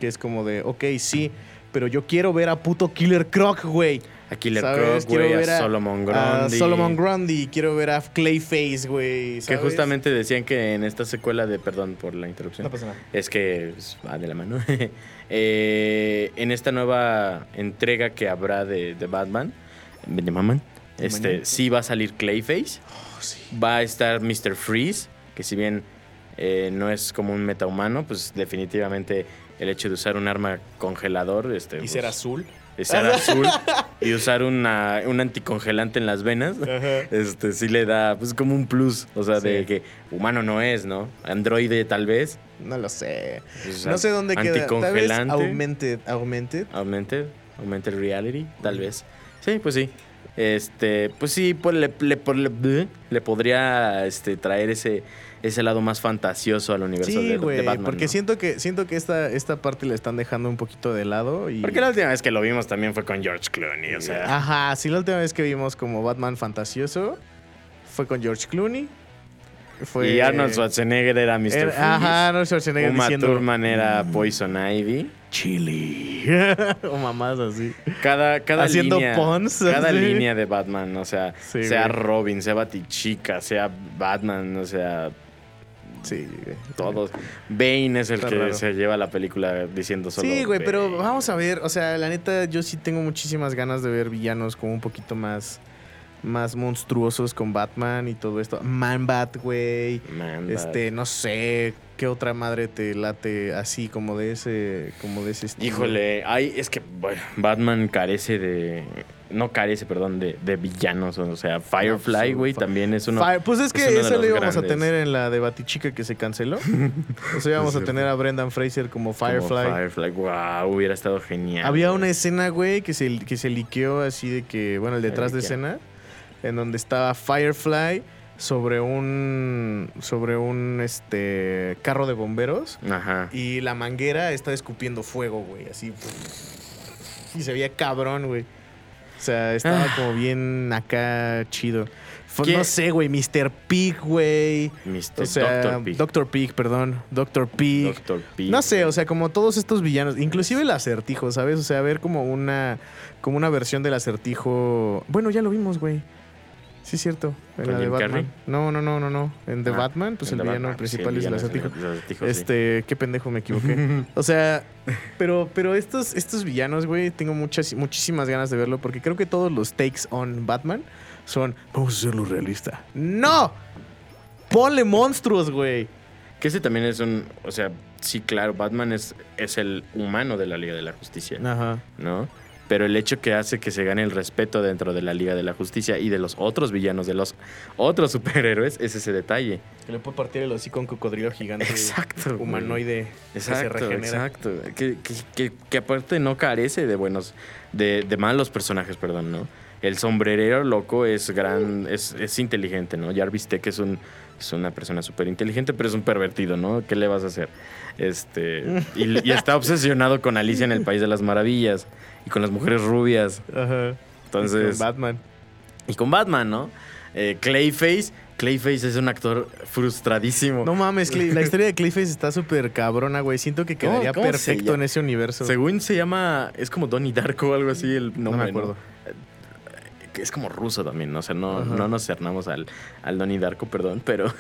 Que es como de, ok, sí, pero yo quiero ver a puto Killer Croc, güey. A Killer ¿Sabes? Croc, güey, a a- Solomon A Grundy. Solomon Grundy, quiero ver a Clayface, güey. Que justamente decían que en esta secuela de, perdón por la interrupción, No pasa nada. es que va de la mano. Eh, en esta nueva entrega que habrá de, de Batman, de Batman, De este, mañana. sí va a salir Clayface, Oh, sí. va a estar Mr. Freeze, que si bien eh, no es como un metahumano, pues definitivamente el hecho de usar un arma congelador, este, Y pues, ser azul. y ser azul y usar una, un anticongelante en las venas, este sí le da pues como un plus, o sea, de que humano no es, ¿no? Androide tal vez. No lo sé. pues, No sé dónde queda. Tal vez Anticongelante. augmented, augmented. Augmented, augmented reality, tal vez. Sí, pues sí. Este, pues sí, pues le, le- le- le podría este, traer ese, ese lado más fantasioso al universo de, Sí, de Batman. porque ¿no? siento que siento que esta, esta parte la están dejando un poquito de lado y Porque la última vez que lo vimos también fue con George Clooney, o sea. Ajá, sí, la última vez que vimos como Batman fantasioso fue con George Clooney. Fue Y Arnold Schwarzenegger era Mr. Era-. Ajá, Arnold Schwarzenegger Uma diciendo Thurman era Poison Ivy. chili o mamás así. Cada, cada Haciendo línea, puns, cada así. línea de Batman, o sea, Sí, sea güey. Robin, sea Batichica, sea Batman, o sea, Sí, güey. todos. Bane es el Está que raro. se lleva la película diciendo solo. Sí, güey, pero vamos a ver, o sea, la neta yo sí tengo muchísimas ganas de ver villanos como un poquito más más monstruosos con Batman y todo esto. Man Bat, güey. Man, Este, no sé, qué otra madre te late así como de ese como de ese estilo. Híjole, ay, es que bueno, Batman carece de. No carece, perdón, de, de villanos. O sea, Firefly, güey, también es uno. Fire- pues es que es los lo íbamos grandes. a tener en la de Batichica que se canceló. o sea, íbamos a tener a Brendan Fraser como como Firefly. Firefly, wow, hubiera estado genial. Había una escena, güey, que se, que se liqueó así de que, bueno, el detrás de escena, en donde estaba Firefly sobre un, sobre un, este, carro de bomberos Ajá. y la manguera está escupiendo fuego, güey, así. Y se veía cabrón, güey. O sea, estaba Ah. como bien acá chido. No sé, güey, Mr. Pig, güey. Mr. O sea, Doctor Pig. Doctor Pig, perdón. Doctor Pig. Doctor Pig. No sé, o sea, como todos estos villanos, inclusive el acertijo, ¿sabes? O sea, ver como una como una versión del acertijo. Bueno, ya lo vimos, güey. Sí, es cierto. En ¿Con la de Batman. Carrey? No, no, no, no, no. En The Ah, Batman, pues el villano Batman, sí, principal es el villano sí. Este, qué pendejo me equivoqué. o sea, pero, pero estos, estos villanos, güey, tengo muchas, muchísimas ganas de verlo porque creo que todos los takes on Batman son, vamos a hacerlo realista. ¡No! Ponle monstruos, güey. Que ese también es un. O sea, sí, claro, Batman es, es el humano de la Liga de la Justicia, Ajá. ¿no? Pero el hecho que hace que se gane el respeto dentro de la Liga de la Justicia y de los otros villanos, de los otros superhéroes, es ese detalle. Que le puede partir el hocico a un cocodrilo gigante Exacto, humanoide que se Exacto, regenera. exacto. Que, que- que- que aparte no carece de buenos, de, de malos personajes, perdón, ¿no? El sombrerero loco es gran, es, es inteligente, ¿no? Jarvis Tech es un es una persona súper inteligente, pero es un pervertido, ¿no? ¿Qué le vas a hacer? Este, y, y está obsesionado con Alicia en el País de las Maravillas y con las mujeres rubias. Ajá. Entonces, Con Batman. y con Batman, ¿no? Eh, Clayface, Clayface es un actor frustradísimo. No mames, Clay- la historia de Clayface está súper cabrona, güey. Siento que ¿Cómo- quedaría perfecto en ese universo. Según se llama, es como Donnie Darko o algo así el no me acuerdo. Que es como ruso también, ¿no? o sea, no, no nos cernamos al, al Donnie Darko, perdón, pero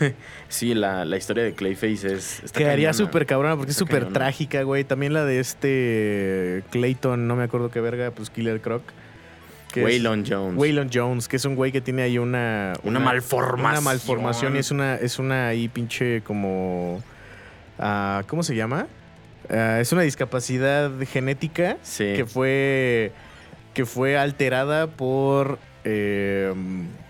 sí, la, la historia de Clayface es... Quedaría súper cabrona porque es súper trágica, güey. También la de este Clayton, no me acuerdo qué verga, pues Killer Croc. Waylon Jones. Waylon Jones, que es un güey que tiene ahí una... Una malformación. Una malformación y es una, es una ahí pinche como... ah, ¿Cómo se llama? Ah, es una discapacidad genética Sí. que fue que fue alterada por eh,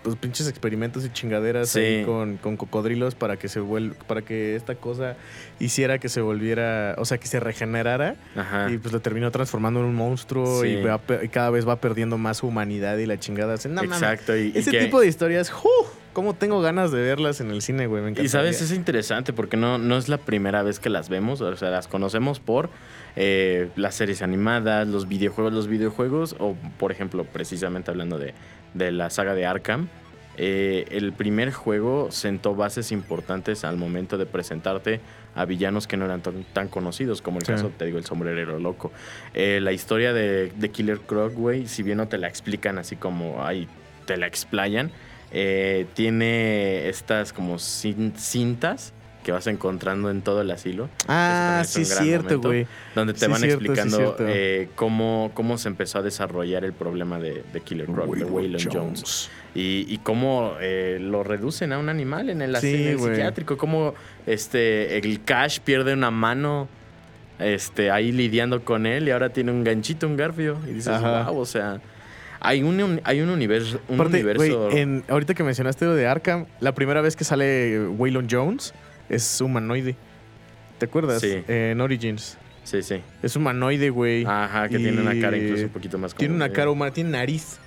pues pinches experimentos y chingaderas Sí. ahí con, con cocodrilos para que se vuel para que esta cosa hiciera que se volviera, o sea, que se regenerara Ajá. y pues lo terminó transformando en un monstruo Sí. y, va pe- y cada vez va perdiendo más humanidad y la chingada. No. Exacto. Y, y Ese que- tipo de historias, ¡uf! ¿Cómo tengo ganas de verlas en el cine, güey? Me Y sabes, es interesante porque no, no es la primera vez que las vemos, o sea, las conocemos por eh, las series animadas, los videojuegos, los videojuegos, o por ejemplo, precisamente hablando de, de la saga de Arkham, eh, el primer juego sentó bases importantes al momento de presentarte a villanos que no eran tan, tan conocidos, como el Sí. caso, te digo, el sombrerero loco. Eh, la historia de, de Killer Croc, güey, si bien no te la explican así como ahí te la explayan, eh, tiene estas como cin- cintas que vas encontrando en todo el asilo. Ah, sí, es cierto, güey. Donde te Sí, van cierto, explicando eh, cómo, cómo se empezó a desarrollar el problema de, de Killer Croc, de Waylon Jones. Y, y cómo eh, lo reducen a un animal en el, Sí, en el güey. psiquiátrico. Cómo este, el Cash pierde una mano este, ahí lidiando con él y ahora tiene un ganchito, un garfio. Y dices, Ajá. wow, o sea, hay un, un- hay un universo. Un Aparte, universo güey, en- ahorita que mencionaste lo de Arkham, la primera vez que sale Waylon Jones es humanoide. ¿Te acuerdas? Sí. En Origins. Sí, sí. Es humanoide, güey. Ajá, que tiene una cara incluso un poquito más como Tiene una cara humana, tiene nariz.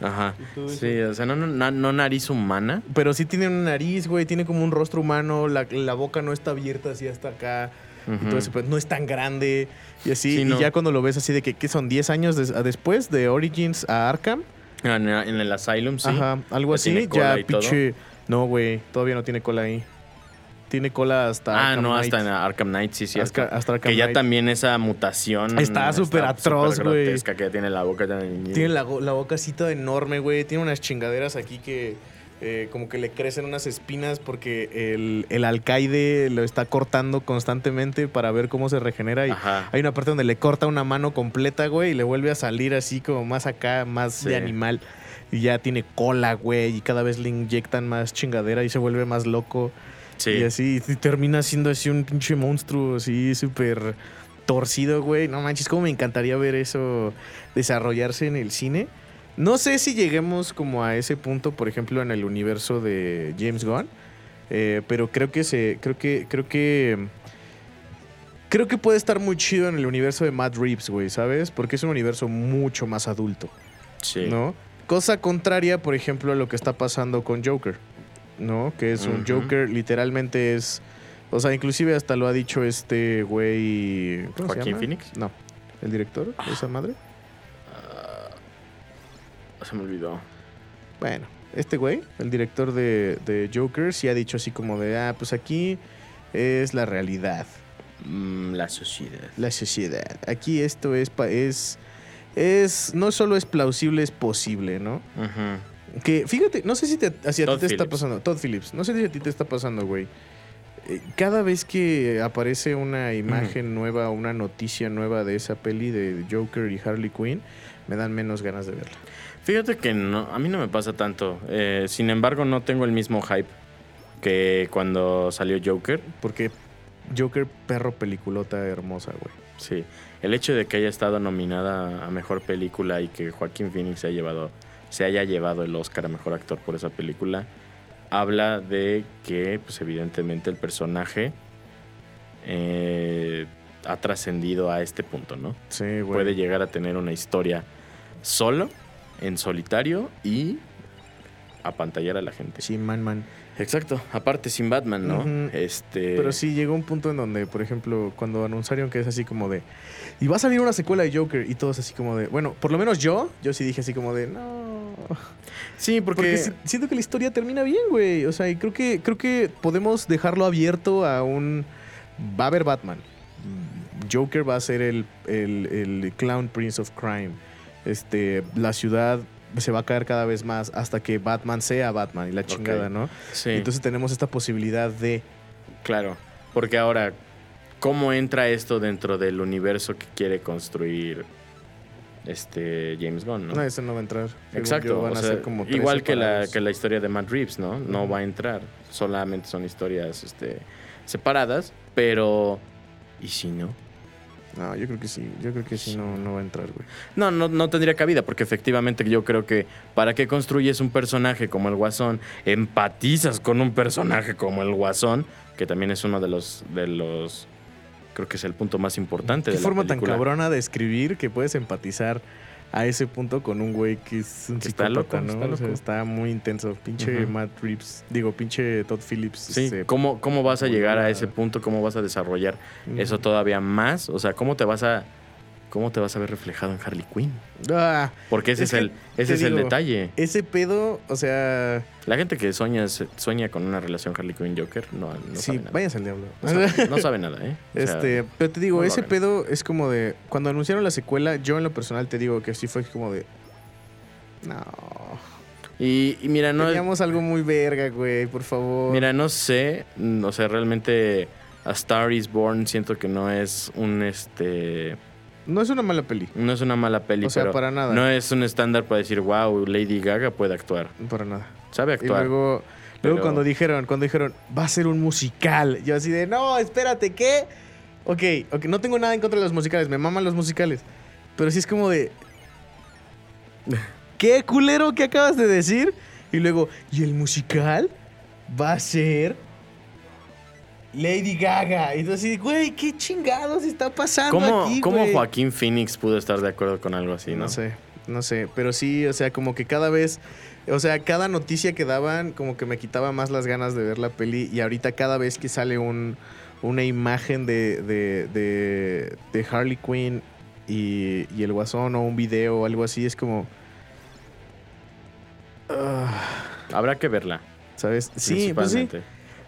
Ajá. Sí, o sea, no, no, no- no nariz humana. Pero sí tiene una nariz, güey. Tiene como un rostro humano. La, la boca no está abierta así hasta acá. Y todo eso, pero no es tan grande. Y así. Sí, y no. ya cuando lo ves así de que, ¿qué son? ¿10 años des- después de Origins a Arkham? Ah, En, en el Asylum, sí. Ajá, algo Ya así. Ya pinche. No, güey. Todavía no tiene cola ahí. Tiene cola hasta. Ah, Arkham no, Knight. hasta en Arkham Knight, sí, sí. Hasta, hasta Arkham que ya también esa mutación Está súper atroz, güey. grotesca, que ya tiene la boca. Tiene la, la boca así toda enorme, güey. Tiene unas chingaderas aquí que eh, como que le crecen unas espinas porque el, el alcaide lo está cortando constantemente para ver cómo se regenera. Y Ajá. hay una parte donde le corta una mano completa, güey, y le vuelve a salir así como más acá, más Sí. de animal. Y ya tiene cola, güey, y cada vez le inyectan más chingadera y se vuelve más loco. Sí. Y así y termina siendo así un pinche monstruo, así súper torcido, güey. No manches, cómo me encantaría ver eso desarrollarse en el cine. No sé si lleguemos como a ese punto, por ejemplo, en el universo de James Gunn. eh, pero creo que se. Creo que. Creo que. Creo que puede estar muy chido en el universo de Matt Reeves, güey, ¿sabes? Porque es un universo mucho más adulto. sí. ¿no? Cosa contraria, por ejemplo, a lo que está pasando con Joker, ¿no? Que es un. Joker, literalmente es... O sea, inclusive hasta lo ha dicho este güey... ¿Cómo se ¿Joaquín? Phoenix? No. ¿El director de esa madre? Se me olvidó. Bueno, este güey, el director de, de Joker, sí ha dicho así como de, ah, pues aquí es la realidad, Mm, la sociedad. la sociedad. Aquí esto es... es es no solo es plausible, es posible, ¿no? Ujú. Que fíjate, no sé si, te, si a Todd ti te está pasando. Todd Phillips, no sé si a ti te está pasando, güey. Eh, Cada vez que aparece una imagen nueva, una noticia nueva de esa peli de Joker y Harley Quinn, me dan menos ganas de verla. Fíjate que no, a mí no me pasa tanto. Eh, sin embargo, no tengo el mismo hype que cuando salió Joker. Porque Joker, perro peliculota hermosa, güey. Sí. El hecho de que haya estado nominada a mejor película y que Joaquín Phoenix se, ha llevado, se haya llevado el Oscar a mejor actor por esa película habla de que, pues, evidentemente, el personaje eh, ha trascendido a este punto, ¿no? Sí, güey. Puede llegar a tener una historia solo, en solitario y apantallar a la gente. Sí, man, man. Exacto, aparte sin Batman, ¿no? Este. Pero sí llegó un punto en donde, por ejemplo, cuando anunciaron que es así como de. Y va a salir una secuela de Joker y todos así como de. Bueno, por lo menos yo, yo sí dije así como de. No. Sí, porque. Porque si- siento que la historia termina bien, güey. O sea, y creo que, creo que podemos dejarlo abierto a un. Va a haber Batman. Joker va a ser el, el, el Clown Prince of Crime. Este, la ciudad se va a caer cada vez más hasta que Batman sea Batman y la chingada, ¿no? sí, Entonces tenemos esta posibilidad de. claro. Porque ahora, ¿cómo entra esto dentro del universo que quiere construir este James Gunn, no? No, ese no va a entrar. Exacto. yo, van o a sea, ser como tres igual que la, que la historia de Matt Reeves, ¿no? No va a entrar. Solamente son historias este, separadas, pero. ¿Y si no? No, yo creo que sí. Yo creo que sí no, no va a entrar, güey. No, no, no tendría cabida, porque efectivamente yo creo que para qué construyes un personaje como el Guasón, empatizas con un personaje como el Guasón, que también es uno de los, de los, creo que es el punto más importante Qué de la forma tan cabrona de escribir que puedes empatizar a ese punto con un güey que es un está psicópata, loco, ¿no? está O sea, loco. está muy intenso. Pinche Ujú. Matt Reeves. Digo, pinche Todd Phillips. Sí, este, ¿cómo, ¿cómo vas a llegar a ese punto? ¿Cómo vas a desarrollar eso todavía más? O sea, ¿cómo te vas a, cómo te vas a ver reflejado en Harley Quinn? Ah, Porque ese Es el, ese es el detalle. ese pedo, o sea. La gente que sueña, sueña con una relación Harley Quinn-Joker no, no sí, sabe nada. váyanse al diablo. No sabe, no sabe nada, ¿eh? O sea, Este, pero te digo, no ese pedo es como de. Cuando anunciaron la secuela, yo en lo personal te digo que sí fue como de. No. y, y mira, no, Teníamos algo muy verga, güey, por favor. mira, no sé, o sea, realmente A Star is Born siento que no es un, este, No es una mala peli. no es una mala peli, O sea, pero para nada. no es un estándar para decir, wow, Lady Gaga puede actuar. Para nada. Sabe Y actuar. luego, Pero- luego cuando dijeron, cuando dijeron, va a ser un musical, yo así de, no, espérate, ¿qué? Ok, ok, no tengo nada en contra de los musicales, me maman los musicales. Pero sí es como de. ¿Qué culero que acabas de decir? Y luego, ¿y el musical? Va a ser. Lady Gaga. Y así, güey, ¿qué chingados está pasando ¿Cómo, aquí, cómo güey? Joaquín Phoenix pudo estar de acuerdo con algo así, no? No sé, no sé, pero sí, o sea, como que cada vez, o sea, cada noticia que daban, como que me quitaba más las ganas de ver la peli y ahorita cada vez que sale un, una imagen de, de, de, de Harley Quinn y, y el guasón o un video o algo así, es como... ah, Habrá que verla. ¿Sabes? Sí, pues sí.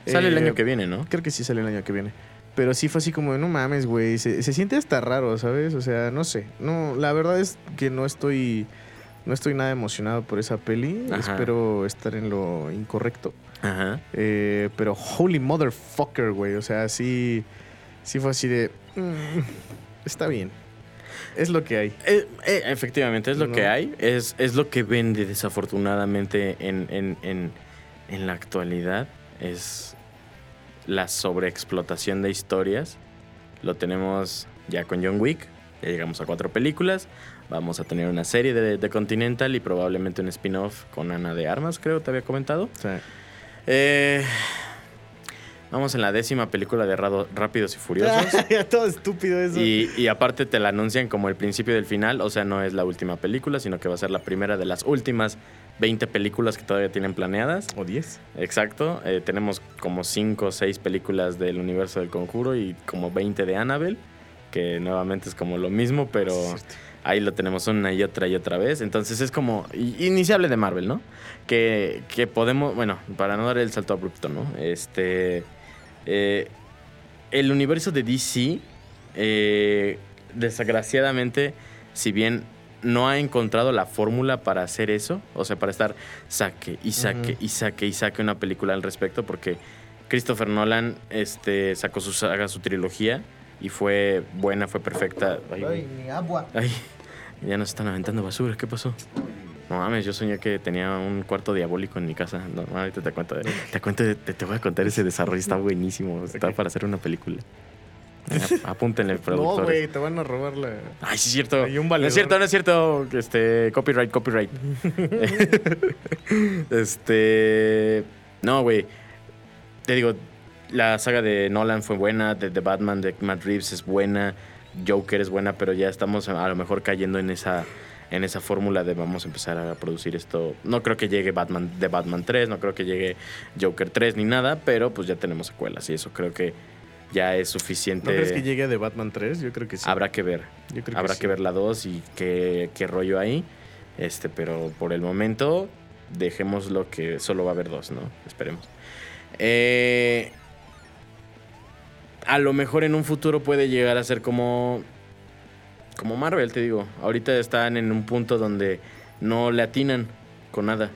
Sale el Eh, año que viene, ¿no? Creo que sí sale el año que viene. Pero sí fue así como, no mames, güey. Se, se siente hasta raro, ¿sabes? O sea, no sé. No, la verdad es que no estoy. No estoy nada emocionado por esa peli. Ajá. Espero estar en lo incorrecto. Ajá. Eh, pero holy motherfucker, güey. O sea, sí. Sí fue así de. mm, está bien. Es lo que hay. Eh, eh, efectivamente, es lo No. que hay. Es, es lo que vende desafortunadamente en, en- en- en la actualidad. Es la sobreexplotación de historias. Lo tenemos ya con John Wick. Ya llegamos a cuatro películas. Vamos a tener una serie de, de Continental y probablemente un spin-off con Ana de Armas, creo, te había comentado. Eh, vamos en la décima película de Rado- Rápidos y Furiosos. todo estúpido eso. Y, y aparte te la anuncian como el principio del final, o sea, no es la última película, sino que va a ser la primera de las últimas 20 películas que todavía tienen planeadas. O 10. Exacto, eh, tenemos como 5 o 6 películas del universo del conjuro y como 20 de Annabelle, que nuevamente es como lo mismo, pero ahí lo tenemos una y otra y otra vez. Entonces es como iniciable de Marvel, ¿no? Que, que podemos, bueno, para no dar el salto abrupto, ¿no? Este, eh, el universo de DC, eh, desgraciadamente, si bien no ha encontrado la fórmula para hacer eso, o sea, para estar saque y saque y saque y saque una película al respecto, porque Christopher Nolan este, sacó su saga, su trilogía, y fue buena, fue perfecta. Ay, güey. mi agua. Ay, ya nos están aventando basura, ¿qué pasó? No mames, yo soñé que tenía un cuarto diabólico en mi casa. No, ahorita te cuento. Te cuento, te, te voy a contar ese desarrollo. Está buenísimo. Está para hacer una película. Ap- Apúntenle, No, productores. güey, te van a robar la. Ay, sí es cierto. Hay un no es cierto, no es cierto. Este, copyright, copyright. este, no, güey. Te digo, la saga de Nolan fue buena, de The Batman de Matt Reeves es buena, Joker es buena, pero ya estamos a lo mejor cayendo en esa en esa fórmula de vamos a empezar a producir esto. No creo que llegue Batman de Batman 3, no creo que llegue Joker 3 ni nada, pero pues ya tenemos secuelas y eso creo que ya es suficiente. ¿No crees que llegue The Batman 3? Yo creo que sí. Habrá que ver. Yo creo Habrá que ver la 2 y qué, qué rollo hay. Este, pero por el momento, dejemos lo que solo va a haber dos, ¿no? Esperemos. Eh, a lo mejor en un futuro puede llegar a ser como. Como Marvel, te digo. Ahorita están en un punto donde no le atinan con nada.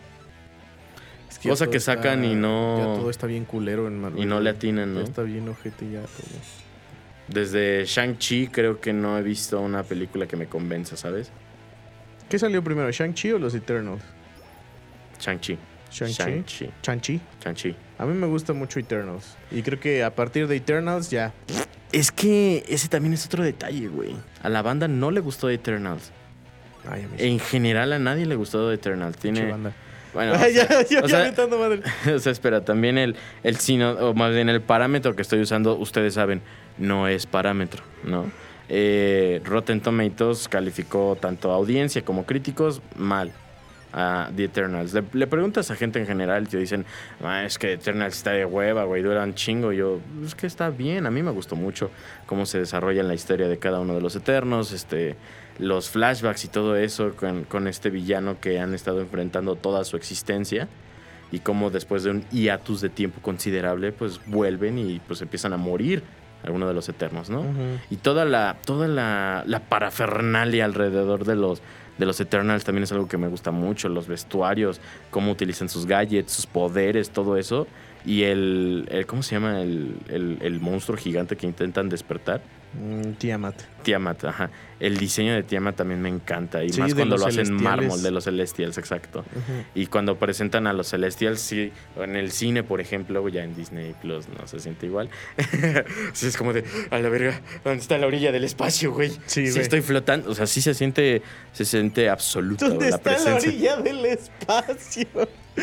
Ya cosa que sacan y no- Ya todo está bien culero en Marvel. Y no le atinan, Ya ¿no? está bien ojete ya todo. Desde Shang-Chi creo que no he visto una película que me convenza, ¿sabes? ¿Qué salió primero, Shang-Chi o los Eternals? Shang-Chi. Shang-Chi. Shang-Chi. Shang-Chi. A mí me gusta mucho Eternals. Y creo que a partir de Eternals ya. Es que ese también es otro detalle, güey. A la banda no le gustó Eternals. Ay, a mí En general a nadie le gustó Eternals. Tiene. Bueno, Ay, ya, ya, o sea- madre. o sea, espera, también el, el sino, o más bien el parámetro que estoy usando, ustedes saben, no es parámetro, ¿no? Eh, Rotten Tomatoes calificó tanto audiencia como críticos mal a The Eternals. Le, le preguntas a gente en general y te dicen, "Ah, es que Eternals está de hueva, güey, dura un chingo. Y yo, es que está bien, a mí me gustó mucho cómo se desarrolla en la historia de cada uno de los Eternos, este, los flashbacks y todo eso con, con este villano que han estado enfrentando toda su existencia y cómo después de un hiatus de tiempo considerable, pues vuelven y pues empiezan a morir algunos de los Eternos, ¿no? Y toda la, toda la, la parafernalia alrededor de los, de los Eternals también es algo que me gusta mucho. Los vestuarios, cómo utilizan sus gadgets, sus poderes, todo eso. Y el, el- ¿cómo se llama? El, el- el monstruo gigante que intentan despertar. Mm, Tiamat. Tiamat, ajá. El diseño de Tiamat también me encanta. Y Sí, más cuando lo hacen Celestiales. mármol de los Celestials, exacto. Y cuando presentan a los Celestials, sí, en el cine, por ejemplo, ya en Disney Plus no se siente igual. sí, es como de, a la verga, ¿dónde está la orilla del espacio, güey? Sí, Sí, güey. estoy flotando. O sea, sí se siente, se siente absoluta ¿Dónde la está la orilla del espacio? Se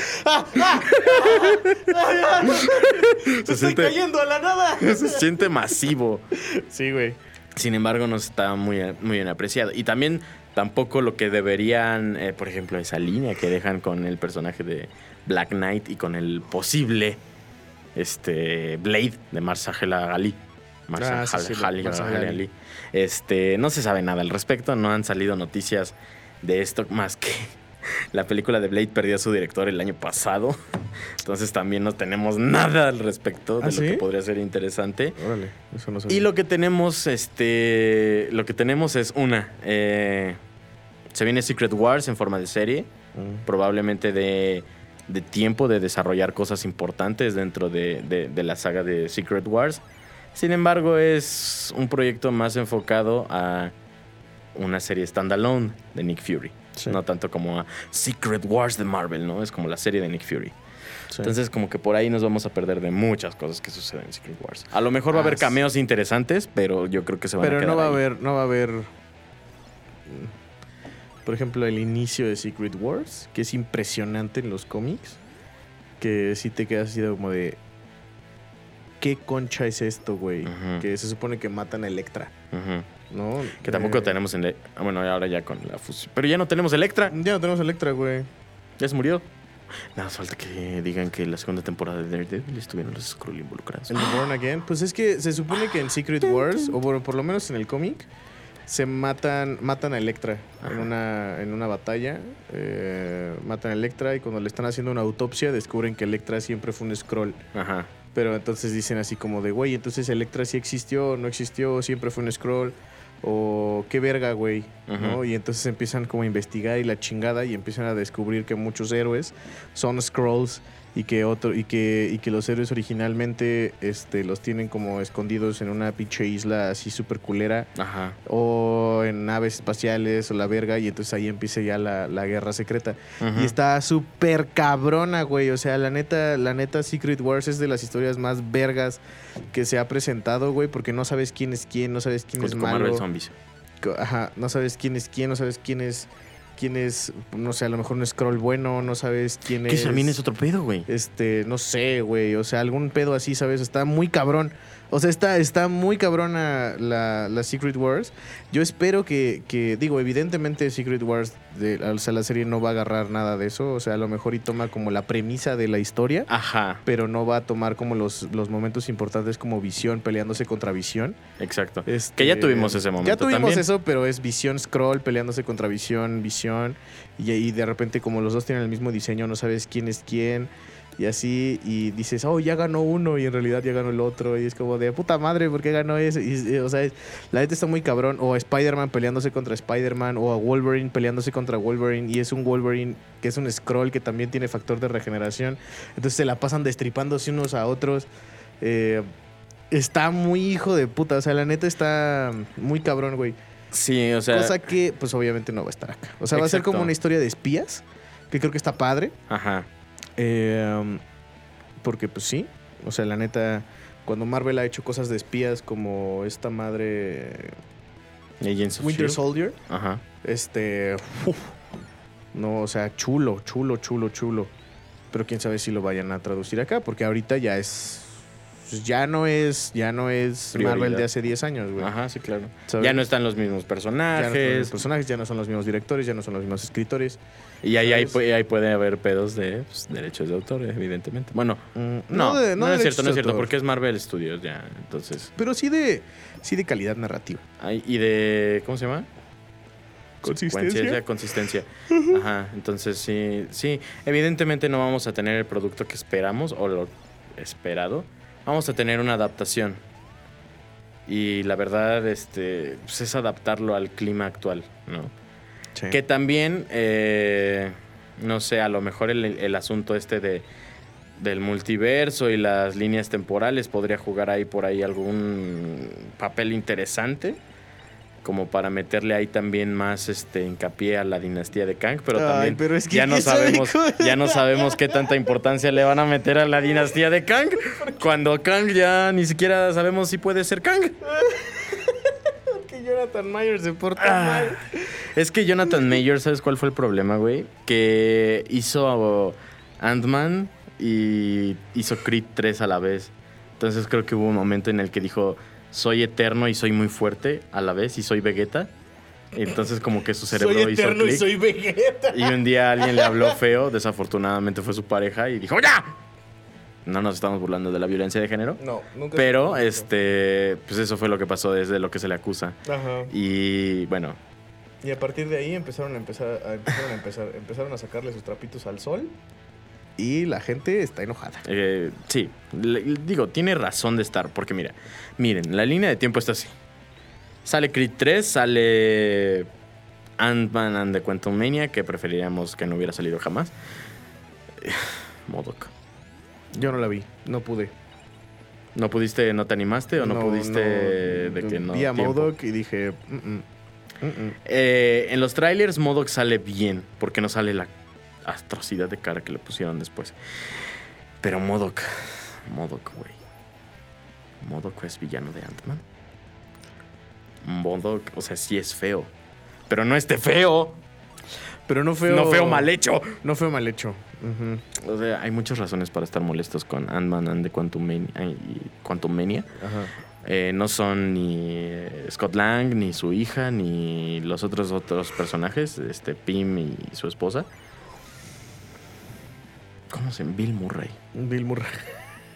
¡Estoy siente, cayendo a la nada! se siente masivo. Sí, güey. Sin embargo, no está muy, muy bien apreciado. Y también tampoco lo que deberían, eh, por ejemplo, esa línea que dejan con el personaje de Black Knight y con el posible este, Blade de Marsajela Ali. Ah, sí, sí, Ali, Mahershala Ali. Ali. Este, no se sabe nada al respecto, no han salido noticias de esto más que la película de Blade perdió a su director el año pasado. Entonces también no tenemos nada al respecto de ¿Ah, lo sí? que podría ser interesante. Órale, eso no sabía. Y lo que tenemos, este, lo que tenemos es una, eh, se viene Secret Wars en forma de serie, Mm. probablemente de, de tiempo de desarrollar cosas importantes dentro de, de- de la saga de Secret Wars. Sin embargo, es un proyecto más enfocado a una serie standalone de Nick Fury. Sí. No tanto como a Secret Wars de Marvel, ¿no? Es como la serie de Nick Fury. Sí. Entonces, como que por ahí nos vamos a perder de muchas cosas que suceden en Secret Wars. A lo mejor va a Ah, haber sí. cameos interesantes, pero yo creo que se van a Pero no va a haber, no va a haber. mm, Por ejemplo, el inicio de Secret Wars, que es impresionante en los cómics. Que sí te quedas así de como de. ¿Qué concha es esto, güey? Que se supone que matan a Electra, Ujú. ¿No? Que tampoco Eh, tenemos en... ah, Bueno, ahora ya con la fusión. Pero ya no tenemos Electra. Ya no tenemos Electra, güey. Ya se murió. Nada falta que digan que la segunda temporada de Daredevil estuvieron los Skrull involucrados. El Born Again. Pues es que se supone que en Secret Wars, o por, por lo menos en el cómic, se matan, matan a Electra en una, en una batalla. eh, matan a Electra y cuando le están haciendo una autopsia descubren que Electra siempre fue un scroll. Ajá. Pero entonces dicen así como de, güey, entonces Electra sí existió, no existió, siempre fue un scroll. O qué verga, güey. ¿no? Ujú. Y entonces empiezan como a investigar y la chingada y empiezan a descubrir que muchos héroes son scrolls y que otro y que y que los héroes originalmente este los tienen como escondidos en una pinche isla así súper culera. Ajá. o en naves espaciales o la verga y entonces ahí empieza ya la, la guerra secreta. Y está súper cabrona güey. O sea la neta la neta Secret Wars es de las historias más vergas que se ha presentado güey porque no sabes quién es quién no sabes quién Con- es malo Marvel Zombies. Ajá, no sabes quién es quién, no sabes quién es quién es, no sé, a lo mejor un scroll bueno, no sabes quién Que es. también es otro pedo, güey. Este, no sé, güey, o sea, algún pedo así, ¿sabes? Está muy cabrón. O sea, está, está muy cabrona la, la Secret Wars. Yo espero que, que, digo, evidentemente Secret Wars, de, o sea, la serie no va a agarrar nada de eso. O sea, a lo mejor y toma como la premisa de la historia, Ajá, pero no va a tomar como los, los momentos importantes como Visión peleándose contra Visión. exacto. Este, Que ya tuvimos ese momento Ya tuvimos también. eso, pero es Visión Scroll peleándose contra Visión, Visión. Y ahí de repente, como los dos tienen el mismo diseño, no sabes quién es quién. Y así, y dices, oh, ya ganó uno, y en realidad ya ganó el otro. Y es como de puta madre, ¿por qué ganó ese? Y, y, o sea, la gente está muy cabrón. O a Spider-Man peleándose contra Spider-Man, o a Wolverine peleándose contra Wolverine. Y es un Wolverine que es un scroll que también tiene factor de regeneración. Entonces se la pasan destripándose unos a otros. Eh, está muy hijo de puta. O sea, la neta está muy cabrón, güey. Sí, o sea, Cosa que, pues obviamente no va a estar acá. O sea, va a ser como una historia de espías, que creo que está padre. ajá. Eh, porque, pues sí. O sea, la neta, cuando Marvel ha hecho cosas de espías como esta madre Agents of Winter S.H.I.E.L.D.. Soldier, Ajá. este. uf, no, o sea, chulo, chulo, chulo, chulo. Pero quién sabe si lo vayan a traducir acá, porque ahorita ya es. Pues, Ya no es, ya no es Marvel de hace 10 años, güey. Ajá, sí, claro. ¿Sabes? Ya no están los mismos Ya no los personajes. ya no son los mismos directores, ya no son los mismos escritores. y ahí, ahí, puede haber pedos de pues, derechos de autor, evidentemente. Bueno, Mm, no, no, de- es de cierto, no es cierto, porque es Marvel Studios ya. Entonces. Pero sí de, sí de calidad narrativa. ay, y de. ¿Cómo se llama? ¿Consistencia? consistencia. Ajá, entonces sí, sí. Evidentemente no vamos a tener el producto que esperamos o lo esperado. Vamos a tener una adaptación. Y la verdad, este, pues es adaptarlo al clima actual, ¿no? Que también, eh, no sé, a lo mejor el, el asunto este de del multiverso y las líneas temporales podría jugar ahí por ahí algún papel interesante como para meterle ahí también más este hincapié a la dinastía de Kang, pero Ay, también pero es que ya no ¿quién sabe sabemos ya no sabemos qué tanta importancia le van a meter a la dinastía de Kang cuando Kang ya ni siquiera sabemos si puede ser Kang. que Jonathan Myers se porta Ah, mal. Es que Jonathan Mayer, ¿sabes cuál fue el problema, güey? Que hizo Ant-Man y hizo Creed 3 a la vez. Entonces creo que hubo un momento en el que dijo, soy eterno y soy muy fuerte a la vez y soy Vegeta. Entonces como que su cerebro Soy hizo eterno y soy Vegeta. Y un día alguien le habló feo, desafortunadamente fue su pareja y dijo, ¡ya! No nos estamos burlando de la violencia de género. No, nunca. Pero, este, pues eso fue lo que pasó desde lo que se le acusa. Ajá. Y bueno, Y a partir de ahí empezaron a empezar a, empezaron a empezar, empezaron a sacarle sus trapitos al sol. Y la gente está enojada. Eh, sí, le- digo, tiene razón de estar, porque mira, miren, la línea de tiempo está así. Sale Creed 3, sale Ant-Man and the Quantum Mania, que preferiríamos que no hubiera salido jamás. Modoc. Yo no la vi, no pude. ¿No pudiste, no te animaste o no, pudiste de que no? Vi a? Modok y dije. "Mm, mm, mm, mm". Eh, en los trailers Modoc sale bien, porque no sale la atrocidad de cara que le pusieron después. Pero Modoc, Modoc, güey. Modoc es villano de Ant-Man. Modoc, o sea, sí es feo. Pero no este feo. Pero no feo. No feo mal hecho. No feo mal hecho. O sea, hay muchas razones para estar molestos con Ant-Man and the Quantum Mania. Quantum Mania. Ajá. Eh, no son ni eh, Scott Lang, ni su hija, ni los otros otros personajes, este Pim y su esposa. ¿Cómo se llama? Bill Murray. Bill Murray.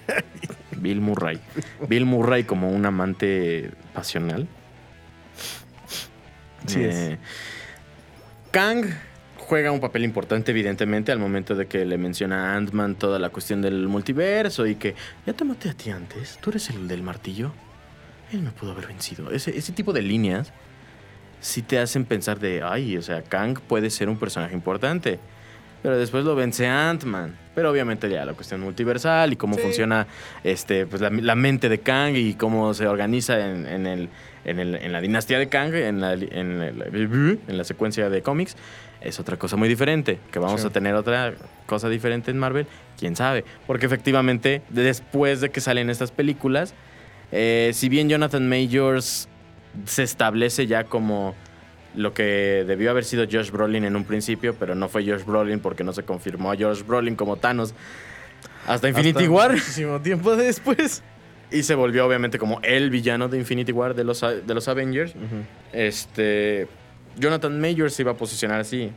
Bill Murray. Bill Murray como un amante pasional. Sí es. Eh, Kang juega un papel importante, evidentemente, al momento de que le menciona a Ant-Man toda la cuestión del multiverso y que ya te maté a ti antes. Tú eres el del martillo. Él me pudo haber vencido. Ese, ese tipo de líneas sí te hacen pensar de, ay, o sea, Kang puede ser un personaje importante. Pero después lo vence Ant-Man. Pero obviamente ya la cuestión multiversal y cómo Sí. funciona este, pues, la, la mente de Kang y cómo se organiza en, en el, en, el- en la dinastía de Kang, en la, en, el- en la secuencia de cómics, es otra cosa muy diferente. Que vamos Sí. a tener otra cosa diferente en Marvel, quién sabe. Porque efectivamente, después de que salen estas películas, eh, si bien Jonathan Majors se establece ya como lo que debió haber sido Josh Brolin en un principio, pero no fue Josh Brolin porque no se confirmó a Josh Brolin como Thanos hasta Infinity Hasta War. Muchísimo tiempo después. Y se volvió obviamente como el villano de Infinity War de los, de los Avengers. Este. Jonathan Majors se iba a posicionar así.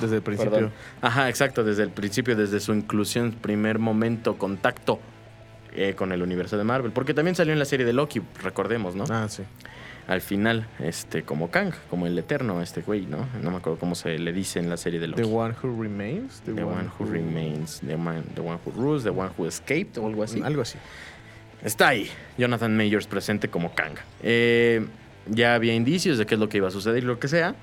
Desde el principio. Perdón. Ajá, exacto, desde el principio, desde su inclusión, primer momento, contacto eh, con el universo de Marvel. Porque también salió en la serie de Loki, recordemos, ¿no? Ah, sí. Al final, este, como Kang, como el eterno, este güey, ¿no? No me acuerdo cómo se le dice en la serie de Loki. The One Who Remains. The one who remains, the, man- the one who rules, the one who escaped o algo así. Algo así. Está ahí, Jonathan Majors presente como Kang. Eh, ya había indicios de qué es lo que iba a suceder y lo que sea.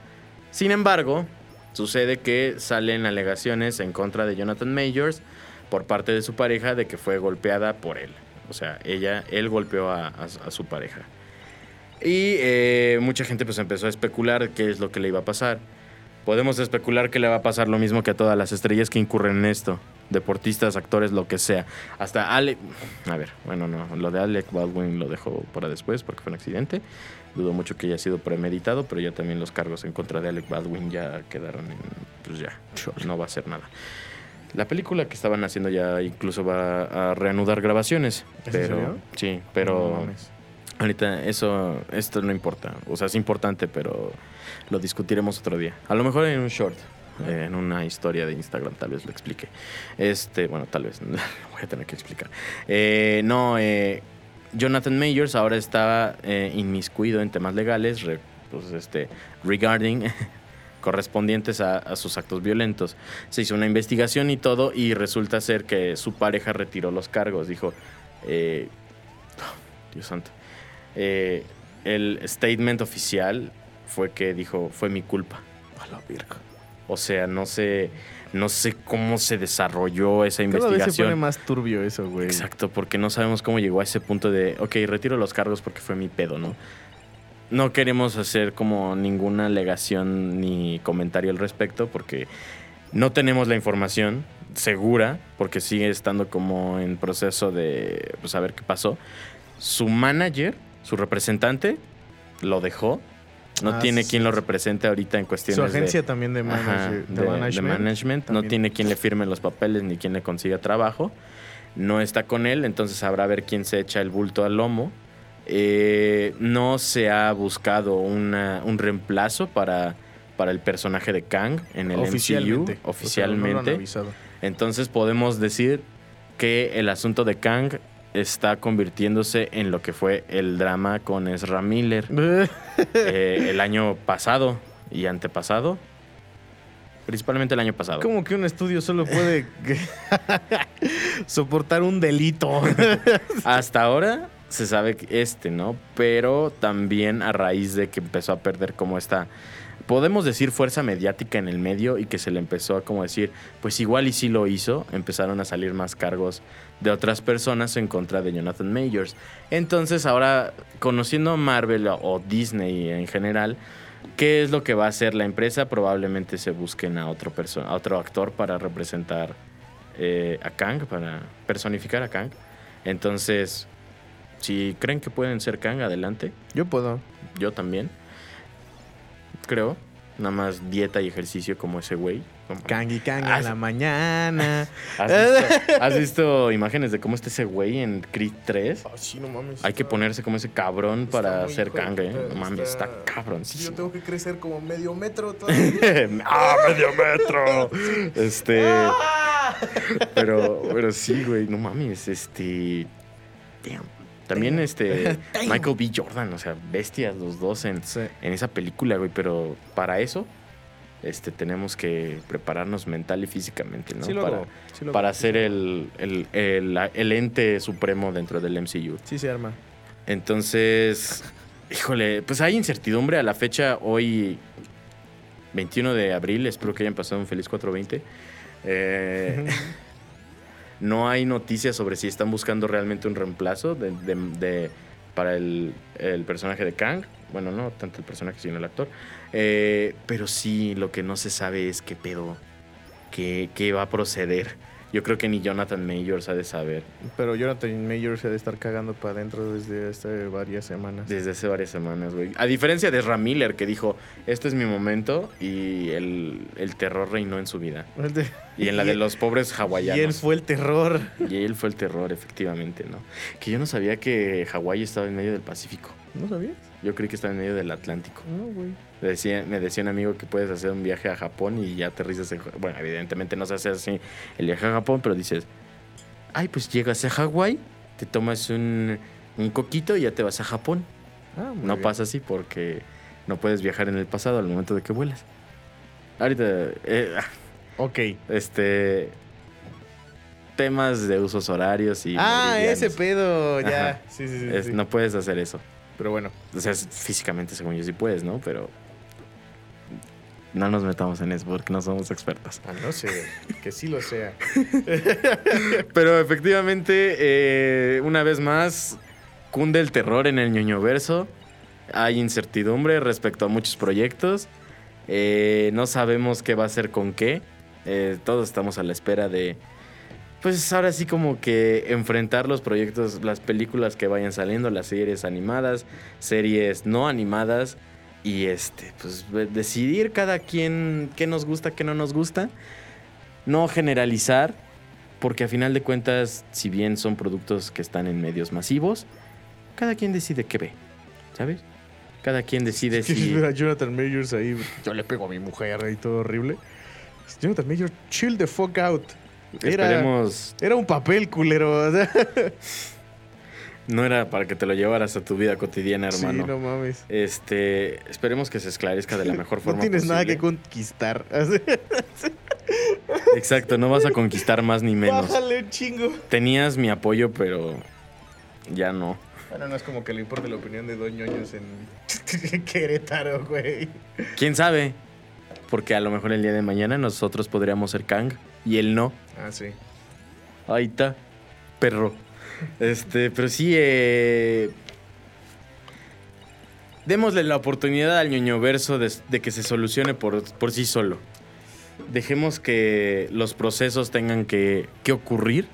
Sin embargo, sucede que salen alegaciones en contra de Jonathan Majors por parte de su pareja de que fue golpeada por él. O sea, ella, él golpeó a, a- a su pareja. Y eh, mucha gente pues empezó a especular qué es lo que le iba a pasar. Podemos especular que le va a pasar lo mismo que a todas las estrellas que incurren en esto. Deportistas, actores, lo que sea. Hasta Alec... A ver, bueno, no. Lo de Alec Baldwin lo dejo para después porque fue un accidente. Dudo mucho que haya sido premeditado, pero ya también los cargos en contra de Alec Baldwin ya quedaron en... Pues ya, no va a hacer nada. La película que estaban haciendo ya incluso va a reanudar grabaciones. ¿Es en Pero... serio? Sí, pero... No. Ahorita eso, esto no importa. O sea, es importante, pero lo discutiremos otro día. A lo mejor en un short, eh, en una historia de Instagram, tal vez lo explique. Este, bueno, tal vez, voy a tener que explicar. Eh, no, eh, Jonathan Majors ahora estaba eh, inmiscuido en temas legales, re- pues, este, regarding correspondientes a, a sus actos violentos. Se hizo una investigación y todo, y resulta ser que su pareja retiró los cargos. Dijo, eh, Dios santo. Eh, el statement oficial fue que dijo, fue mi culpa. A la verga. O sea, no sé, no sé cómo se desarrolló esa Cada vez se investigación. pone más turbio eso, güey. Exacto, porque no sabemos cómo llegó a ese punto de, ok, retiro los cargos porque fue mi pedo, ¿no? No queremos hacer como ninguna alegación ni comentario al respecto porque no tenemos la información segura, porque sigue estando como en proceso de pues, saber qué pasó. Su manager, su representante, lo dejó. No Ah, tiene sí, quien lo represente ahorita en cuestiones Su agencia de... también de, Ajá, manager- de de- de management. management. No tiene quien le firme los papeles ni quien le consiga trabajo. No está con él, entonces habrá a ver quién se echa el bulto al lomo. Eh, no se ha buscado una- un reemplazo para, para el personaje de Kang en el oficialmente. MCU O sea, no lo han oficialmente. entonces podemos decir que el asunto de Kang está convirtiéndose en lo que fue el drama con Ezra Miller eh, el año pasado y antepasado. Principalmente el año pasado. Como que un estudio solo puede soportar un delito. Hasta ahora se sabe que este, ¿no? Pero también a raíz de que empezó a perder como esta, podemos decir fuerza mediática en el medio y que se le empezó a como decir, pues igual y sí lo hizo, empezaron a salir más cargos de otras personas en contra de Jonathan Majors. Entonces ahora, conociendo Marvel o Disney en general, ¿qué es lo que va a hacer la empresa? Probablemente se busquen a otro, a otro actor para representar eh, a Kang, para personificar a Kang. Entonces, si creen que pueden ser Kang, adelante. Yo puedo. Yo también. Creo. Nada más dieta y ejercicio como ese güey. Como- Kang y Kang Ah, la mañana. ¿Has visto, has visto imágenes de cómo está ese güey en Creed 3? Ah, sí, no mames. Hay que ponerse como ese cabrón para ser hijo de Kang, ¿eh? No mames, está, está- cabrón. Sí, yo tengo que crecer como medio metro todavía. ¡Ah, medio metro! Este. Pero, pero sí, güey, no mames, este. damn. También este. Michael B. Jordan, o sea, bestias los dos en, Sí. en esa película, güey. Pero para eso, este, tenemos que prepararnos mental y físicamente, ¿no? Sí para hago, sí para ser el, el, el, el ente supremo dentro del MCU. Sí se arma. Entonces, híjole, pues hay incertidumbre a la fecha. Hoy 21 de abril, espero que hayan pasado un feliz 420. Eh, no hay noticias sobre si están buscando realmente un reemplazo de, para el, el personaje de Kang. Bueno, no tanto el personaje, sino el actor. Eh, pero sí, lo que no se sabe es qué pedo, qué, qué va a proceder. Yo creo que ni Jonathan Majors ha de saber Pero Jonathan Mayor se ha de estar cagando para adentro desde hace varias semanas. desde hace varias semanas, güey. A diferencia de Ram Miller, que dijo, este es mi momento y el, el terror reinó en su vida. Y en la de los pobres Y hawaianos. él fue el terror. Y él fue el terror, efectivamente, ¿no? Que yo no sabía que Hawái estaba en medio del Pacífico. ¿No sabías? Yo creí que estaba en medio del Atlántico. No, güey. Me decía, me decía un amigo que puedes hacer un viaje a Japón y ya aterrizas en... Bueno, evidentemente no se hace así el viaje a Japón, pero dices, ay, pues llegas a Hawái, te tomas un, un coquito y ya te vas a Japón. Ah, muy no bien. pasa así porque no puedes viajar en el pasado al momento de que vuelas. Ahorita, eh, Ok. este... Temas de usos horarios y... ah, meridianos. ese pedo, ya. Sí, sí, sí. Es- sí. No puedes hacer eso. Pero bueno. O sea, físicamente, según yo, sí puedes, ¿no? Pero no nos metamos en eso porque no somos expertos. Ah, no sé. que sí lo sea. Pero efectivamente, eh, una vez más, cunde el terror en el ñoño verso. Hay incertidumbre respecto a muchos proyectos. Eh, no sabemos qué va a hacer con qué. Eh, todos estamos a la espera de, pues ahora sí como que enfrentar los proyectos, las películas que vayan saliendo, las series animadas, series no animadas y este, pues decidir cada quien qué nos gusta, qué no nos gusta. No generalizar, porque a final de cuentas, si bien son productos que están en medios masivos, cada quien decide qué ve, ¿sabes? Cada quien decide Es que si... Jonathan Majors ahí. Yo le pego a mi mujer y todo horrible. Jonathan Majors, chill the fuck out. Era, Esperemos, era un papel, culero. no era para que te lo llevaras a tu vida cotidiana, hermano. Sí, no mames. Este, esperemos que se esclarezca de la mejor No forma tienes nada que conquistar. Exacto, no vas a conquistar más ni menos. Bájale un chingo. Tenías mi apoyo, pero ya no. Bueno, no es como que le importe la opinión de Don Ñoños en Querétaro, güey. ¿Quién sabe? Porque a lo mejor el día de mañana nosotros podríamos ser Kang y él no. Ah, sí. Ahí está, perro. Este, pero sí, eh, démosle la oportunidad al ñoño verso de, de que se solucione por, por sí solo. Dejemos que los procesos tengan que, que ocurrir.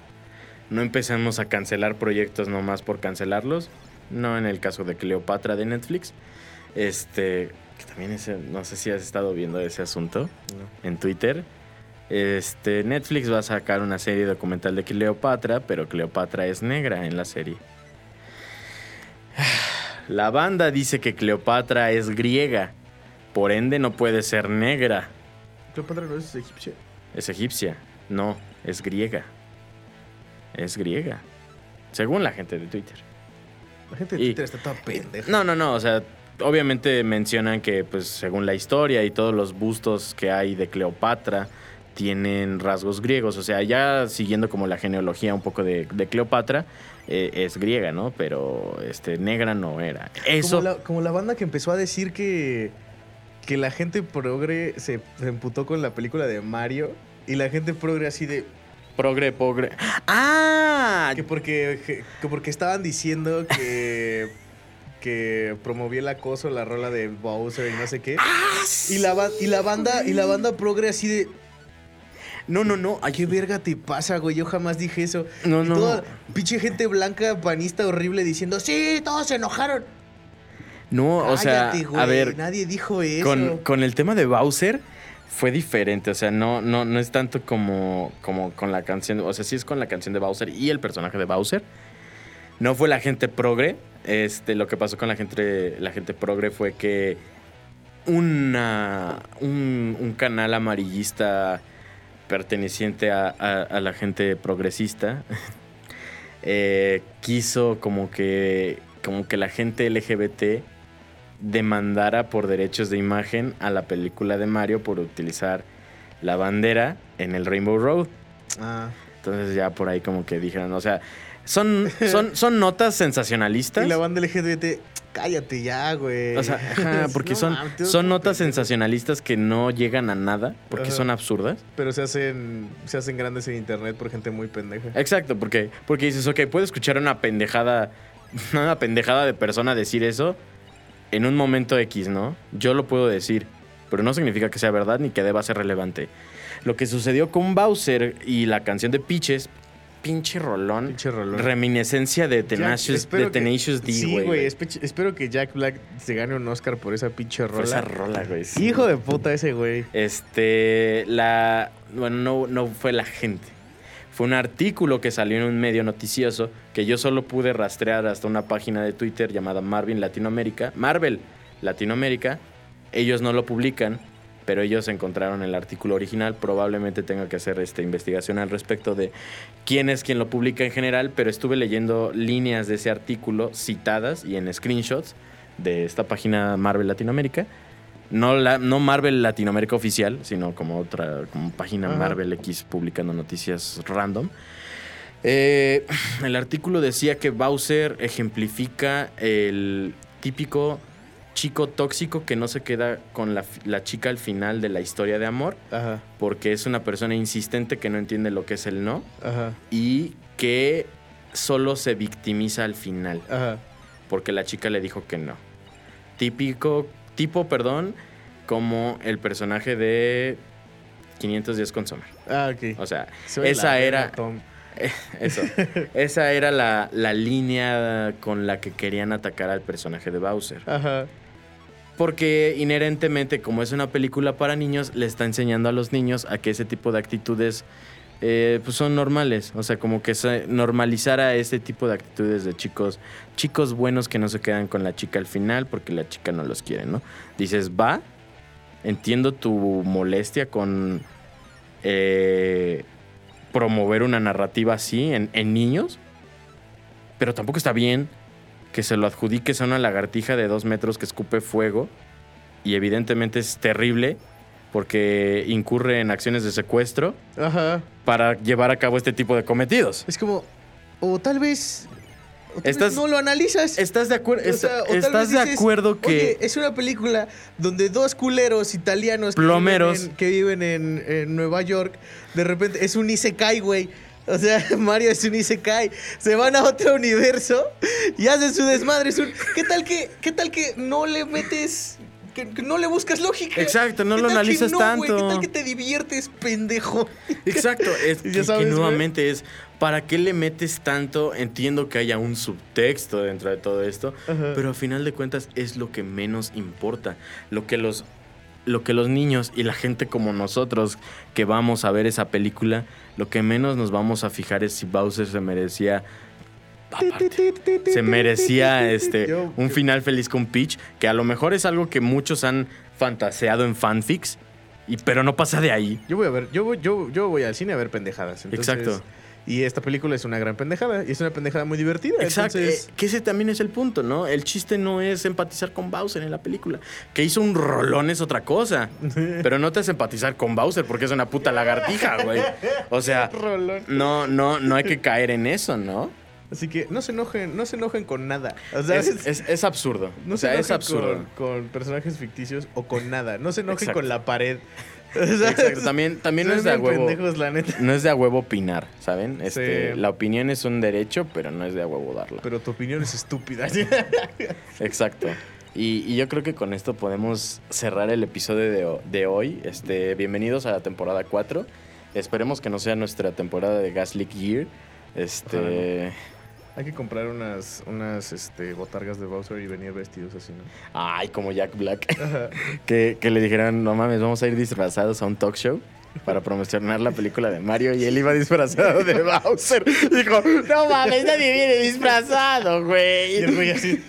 No empecemos a cancelar proyectos nomás por cancelarlos. No en el caso de Cleopatra de Netflix. Este, que también ese, no sé si has estado viendo ese asunto en Twitter. Este, Netflix va a sacar una serie documental de Cleopatra, pero Cleopatra es negra en la serie. La banda dice que Cleopatra es griega, por ende no puede ser negra. Cleopatra no es egipcia. Es egipcia, no, es griega. Es griega, según la gente de Twitter. La gente de Y- Twitter está toda pendeja. No, no, no, o sea, obviamente mencionan que pues según la historia y todos los bustos que hay de Cleopatra tienen rasgos griegos, o sea, ya siguiendo como la genealogía un poco de, de Cleopatra, eh, es griega, ¿no? Pero este, negra no era. Eso... Como la, como la banda que empezó a decir que, que la gente progre se, se emputó con la película de Mario. Y la gente progre así de. Progre, progre. ¡Ah! Que porque, que porque estaban diciendo que. que promovía el acoso la rola de Bowser y no sé qué. ¡Ah! Y la, y la banda, y la banda progre así de. No, no, no. ¿Qué verga te pasa, güey? Yo jamás dije eso. No, y no. toda pinche gente blanca, panista horrible diciendo, sí, todos se enojaron. No, o sea, güey, a ver, Nadie dijo eso. con, con el tema de Bowser fue diferente, o sea, no, no, no es tanto como, como con la canción, o sea, sí es con la canción de Bowser y el personaje de Bowser. No fue la gente progre, este, lo que pasó con la gente, la gente progre fue que una, un, un canal amarillista perteneciente a, a- a la gente progresista eh, quiso como que, como que la gente LGBT demandara por derechos de imagen a la película de Mario por utilizar la bandera en el Rainbow Road. Ah, Entonces ya por ahí como que dijeron, o sea, son, son, son notas sensacionalistas. Y la banda LGBT, cállate ya, güey. O sea, ajá, porque No son, son notas sensacionalistas que no llegan a nada porque Ajá. son absurdas. Pero se hacen, se hacen grandes en internet por gente muy pendeja. Exacto, porque, porque dices, ok, puedo escuchar una pendejada, una pendejada de persona decir eso en un momento X, ¿no? Yo lo puedo decir, pero no significa que sea verdad ni que deba ser relevante. Lo que sucedió con Bowser y la canción de Peaches, pinche rolón, Pinche rolón. reminiscencia de Tenacious, espero de que- Tenacious D, Sí, güey. güey. espe- Espero que Jack Black se gane un Oscar por esa pinche Por rola. esa rola, güey. sí. Hijo de puta ese güey. Este, la, bueno, no, no fue la gente. Fue un artículo que salió en un medio noticioso que yo solo pude rastrear hasta una página de Twitter llamada Marvin Latinoamérica. Marvel Latinoamérica. Ellos no lo publican, pero ellos encontraron el artículo original. Probablemente tenga que hacer esta investigación al respecto de quién es quien lo publica en general, pero estuve leyendo líneas de ese artículo citadas y en screenshots de esta página Marvel Latinoamérica. No, la, no Marvel Latinoamérica oficial, sino como otra como página Ajá. Marvel X publicando noticias random. Eh, el artículo decía que Bowser ejemplifica el típico chico tóxico que no se queda con la, chica al final de la historia de amor, Ajá, porque es una persona insistente que no entiende lo que es el no ajá, y que solo se victimiza al final ajá. porque la chica le dijo que no. Típico, tipo, perdón, como el personaje de 510 con Summer. Ah, ok. O sea, Soy esa era, eso, esa era la, la línea con la que querían atacar al personaje de Bowser. Ajá. Porque inherentemente, como es una película para niños, le está enseñando a los niños a que ese tipo de actitudes eh, pues son normales. O sea, como que se normalizara ese tipo de actitudes de chicos, chicos buenos que no se quedan con la chica al final porque la chica no los quiere, ¿no? Dices, va, entiendo tu molestia con eh, promover una narrativa así en, en niños, pero tampoco está bien que se lo adjudiques a una lagartija de dos metros que escupe fuego y evidentemente es terrible porque incurre en acciones de secuestro Ajá. para llevar a cabo este tipo de cometidos. Es como. O tal vez. o tal Estás- vez no lo analizas. ¿Estás de, acuer- O sea, o ¿estás de dices, acuerdo que... Oye, es una película donde dos culeros italianos que Plomeros. viven en- que viven en, en Nueva York, de repente es un Isekai, güey. O sea, Mario es un Isekai. Se van a otro universo y hacen su desmadre. Es un- ¿Qué tal que, qué tal que no le metes, que, que no le buscas lógica? Exacto, no ¿Qué lo analizas no, güey? ¿Qué tanto. tal que te diviertes, pendejo? Exacto, es que, sabes, que güey. nuevamente es, ¿para qué le metes tanto? Entiendo que haya un subtexto dentro de todo esto, Ajá. pero a final de cuentas es lo que menos importa. Lo que los, lo que los niños y la gente como nosotros que vamos a ver esa película, lo que menos nos vamos a fijar es si Bowser se merecía... aparte, se merecía este un final feliz con Peach, que a lo mejor es algo que muchos han fantaseado en fanfics, y, pero no pasa de ahí. Yo voy a ver, yo voy, yo, yo voy al cine a ver pendejadas. entonces- Exacto. Y esta película es una gran pendejada. Y es una pendejada muy divertida. Exacto, Entonces, eh, que ese también es el punto, ¿no? El chiste no es empatizar con Bowser en la película. Que hizo un rolón es otra cosa. Pero no te hace empatizar con Bowser porque es una puta lagartija, güey. O sea, rolón. no, no, no hay que caer en eso, ¿no? Así que no se enojen, no se enojen con nada. O sea, Es, es- es absurdo. no o se sea, es enojen absurdo. Con, con personajes ficticios o con nada. No se enojen Exacto. con la pared. Exacto, también, también no es de a huevo. pendejos, la neta. No es de a huevo opinar, ¿saben? Este, Sí. La opinión es un derecho, pero no es de a huevo darla. Pero tu opinión es estúpida. Exacto. Y, y yo creo que con esto podemos cerrar el episodio de, ho- de hoy. Este, bienvenidos a la temporada 4. Esperemos que no sea nuestra temporada de Gas League Year. Este. Hay que comprar unas, unas este, botargas de Bowser y venir vestidos así, ¿no? Ay, como Jack Black. Que, que le dijeran, no mames, vamos a ir disfrazados a un talk show para promocionar la película de Mario y él iba disfrazado de Bowser. Dijo, no mames, nadie viene disfrazado, Y güey. el güey así.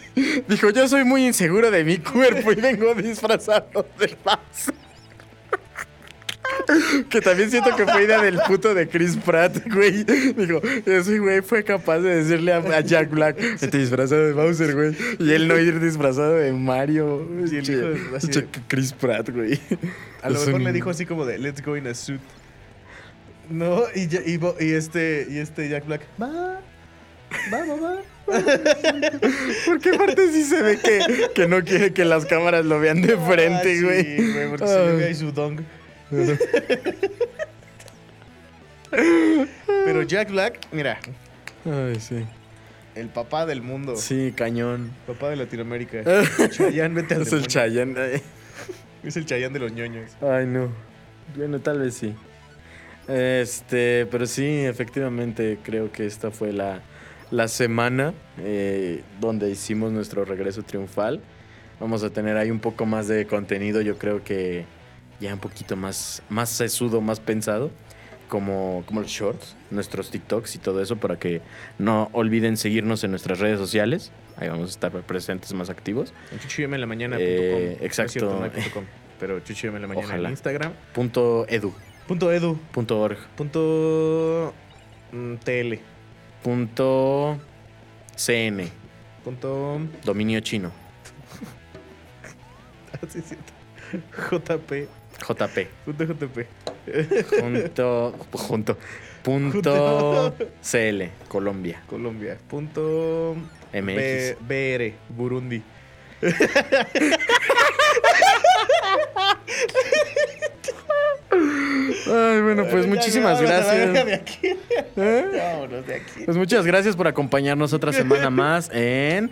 Dijo, yo soy muy inseguro de mi cuerpo y vengo disfrazado de Bowser. Que también siento que fue idea del puto de Chris Pratt, güey. Dijo, ese güey fue capaz de decirle a, a Jack Black, te disfrazado de Bowser, güey. Y él no ir disfrazado de Mario. Sí, el Che- hijo de- así de- che- Chris Pratt, güey. A lo Es mejor un- le dijo así como de let's go in a suit. No, y, este, y este Jack Black. Va. Va, va, va. Porque aparte sí se ve que, que no quiere que las cámaras lo vean de frente, Ah, güey. Sí, güey, porque se ve ahí su dong. Pero Jack Black, mira, Ay, sí. el papá del mundo. Sí, cañón. Papá de Latinoamérica. Chayanne, vete al Es el demonio. Ay. Es el Chayanne de los ñoños. Ay, no. Bueno, tal vez sí. Este, pero sí, efectivamente, creo que esta fue la, la semana eh, donde hicimos nuestro regreso triunfal. Vamos a tener ahí un poco más de contenido, yo creo que ya un poquito más, más sesudo, más pensado, como, como los shorts, nuestros TikToks y todo eso, para que no olviden seguirnos en nuestras redes sociales. Ahí vamos a estar presentes más activos. En chuchuyeme en la mañana. Eh, No es exacto. cierto, no punto com, pero chuchuyeme en la mañana Ojalá. en Instagram. Punto edu, Punto edu. punto org, Punto mm, tl. punto cn, Punto. dominio chino, ah, sí, es cierto. JP. JP. Punto JP. Punto, junto, punto CL, Colombia, Colombia. Punto. MX. B- BR. Burundi. bueno, pues Ya, muchísimas ya, gracias. de aquí. ¿Eh? Vámonos de aquí. Pues muchas gracias por acompañarnos otra semana más en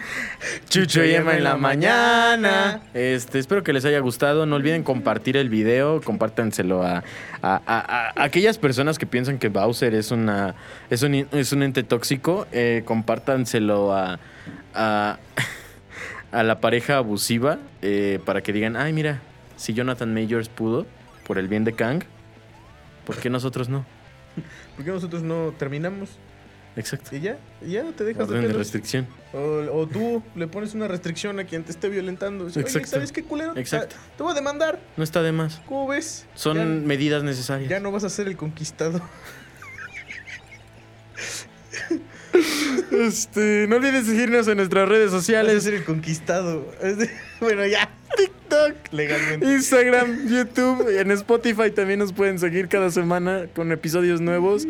Chucho y Emma en la mañana. Este, espero que les haya gustado. No olviden compartir el video, compártanselo a, a- a- a aquellas personas que piensan que Bowser es una es un, es un ente tóxico. Eh, compártanselo a, a, a la pareja abusiva eh, para que digan, ay mira, si Jonathan Majors pudo por el bien de Kang, ¿por qué nosotros no? ¿Por qué nosotros no terminamos? Exacto. ¿Y ya? ¿Y ya te dejas de Orden de pelos? restricción. O, o tú le pones una restricción a quien te esté violentando. Oye, Exacto. ¿sabes qué culero? Exacto. Te voy a demandar. No está de más. ¿Cómo ves? Son Ya- medidas necesarias. Ya no vas a ser el conquistado. Este, no olviden seguirnos en nuestras redes Vas a sociales. ser el conquistado. bueno, ya. TikTok. Legalmente. Instagram, YouTube, en Spotify también nos pueden seguir cada semana con episodios nuevos.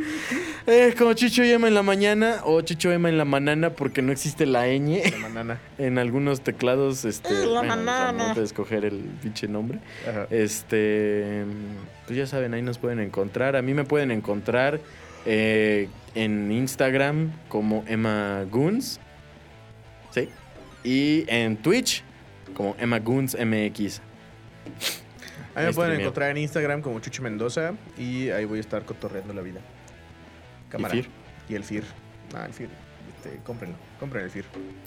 Eh, como Chicho y Emma en la mañana o Chicho Emma en la manana porque no existe la ñ La banana. en algunos teclados. Este, Eh, la bueno, o sea, manana. no puedes escoger el pinche nombre. Ajá. Este, pues ya saben, ahí nos pueden encontrar. A mí me pueden encontrar eh, en Instagram como Emma Goons. ¿Sí? Y en Twitch como Emma Goons MX. A mí me pueden Streameo. encontrar en Instagram como Chucho Mendoza y ahí voy a estar cotorreando la vida. Cámara. FIR? Y el FIR. Ah, el FIR. Este, cómprenlo. Compren el FIR.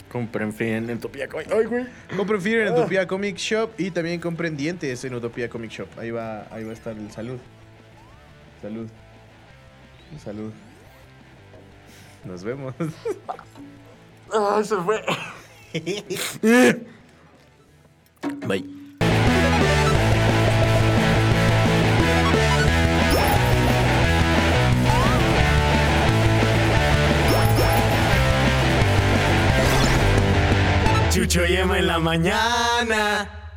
Compren free en Utopía Coin. Ay, güey. Compren FIR en Ah. Utopía Comic Shop y también compren dientes en Utopía Comic Shop. Ahí va, ahí va a estar el salud. Salud. Salud. Nos vemos. Ah, se fue. Bye. Chucho y Emma en la mañana.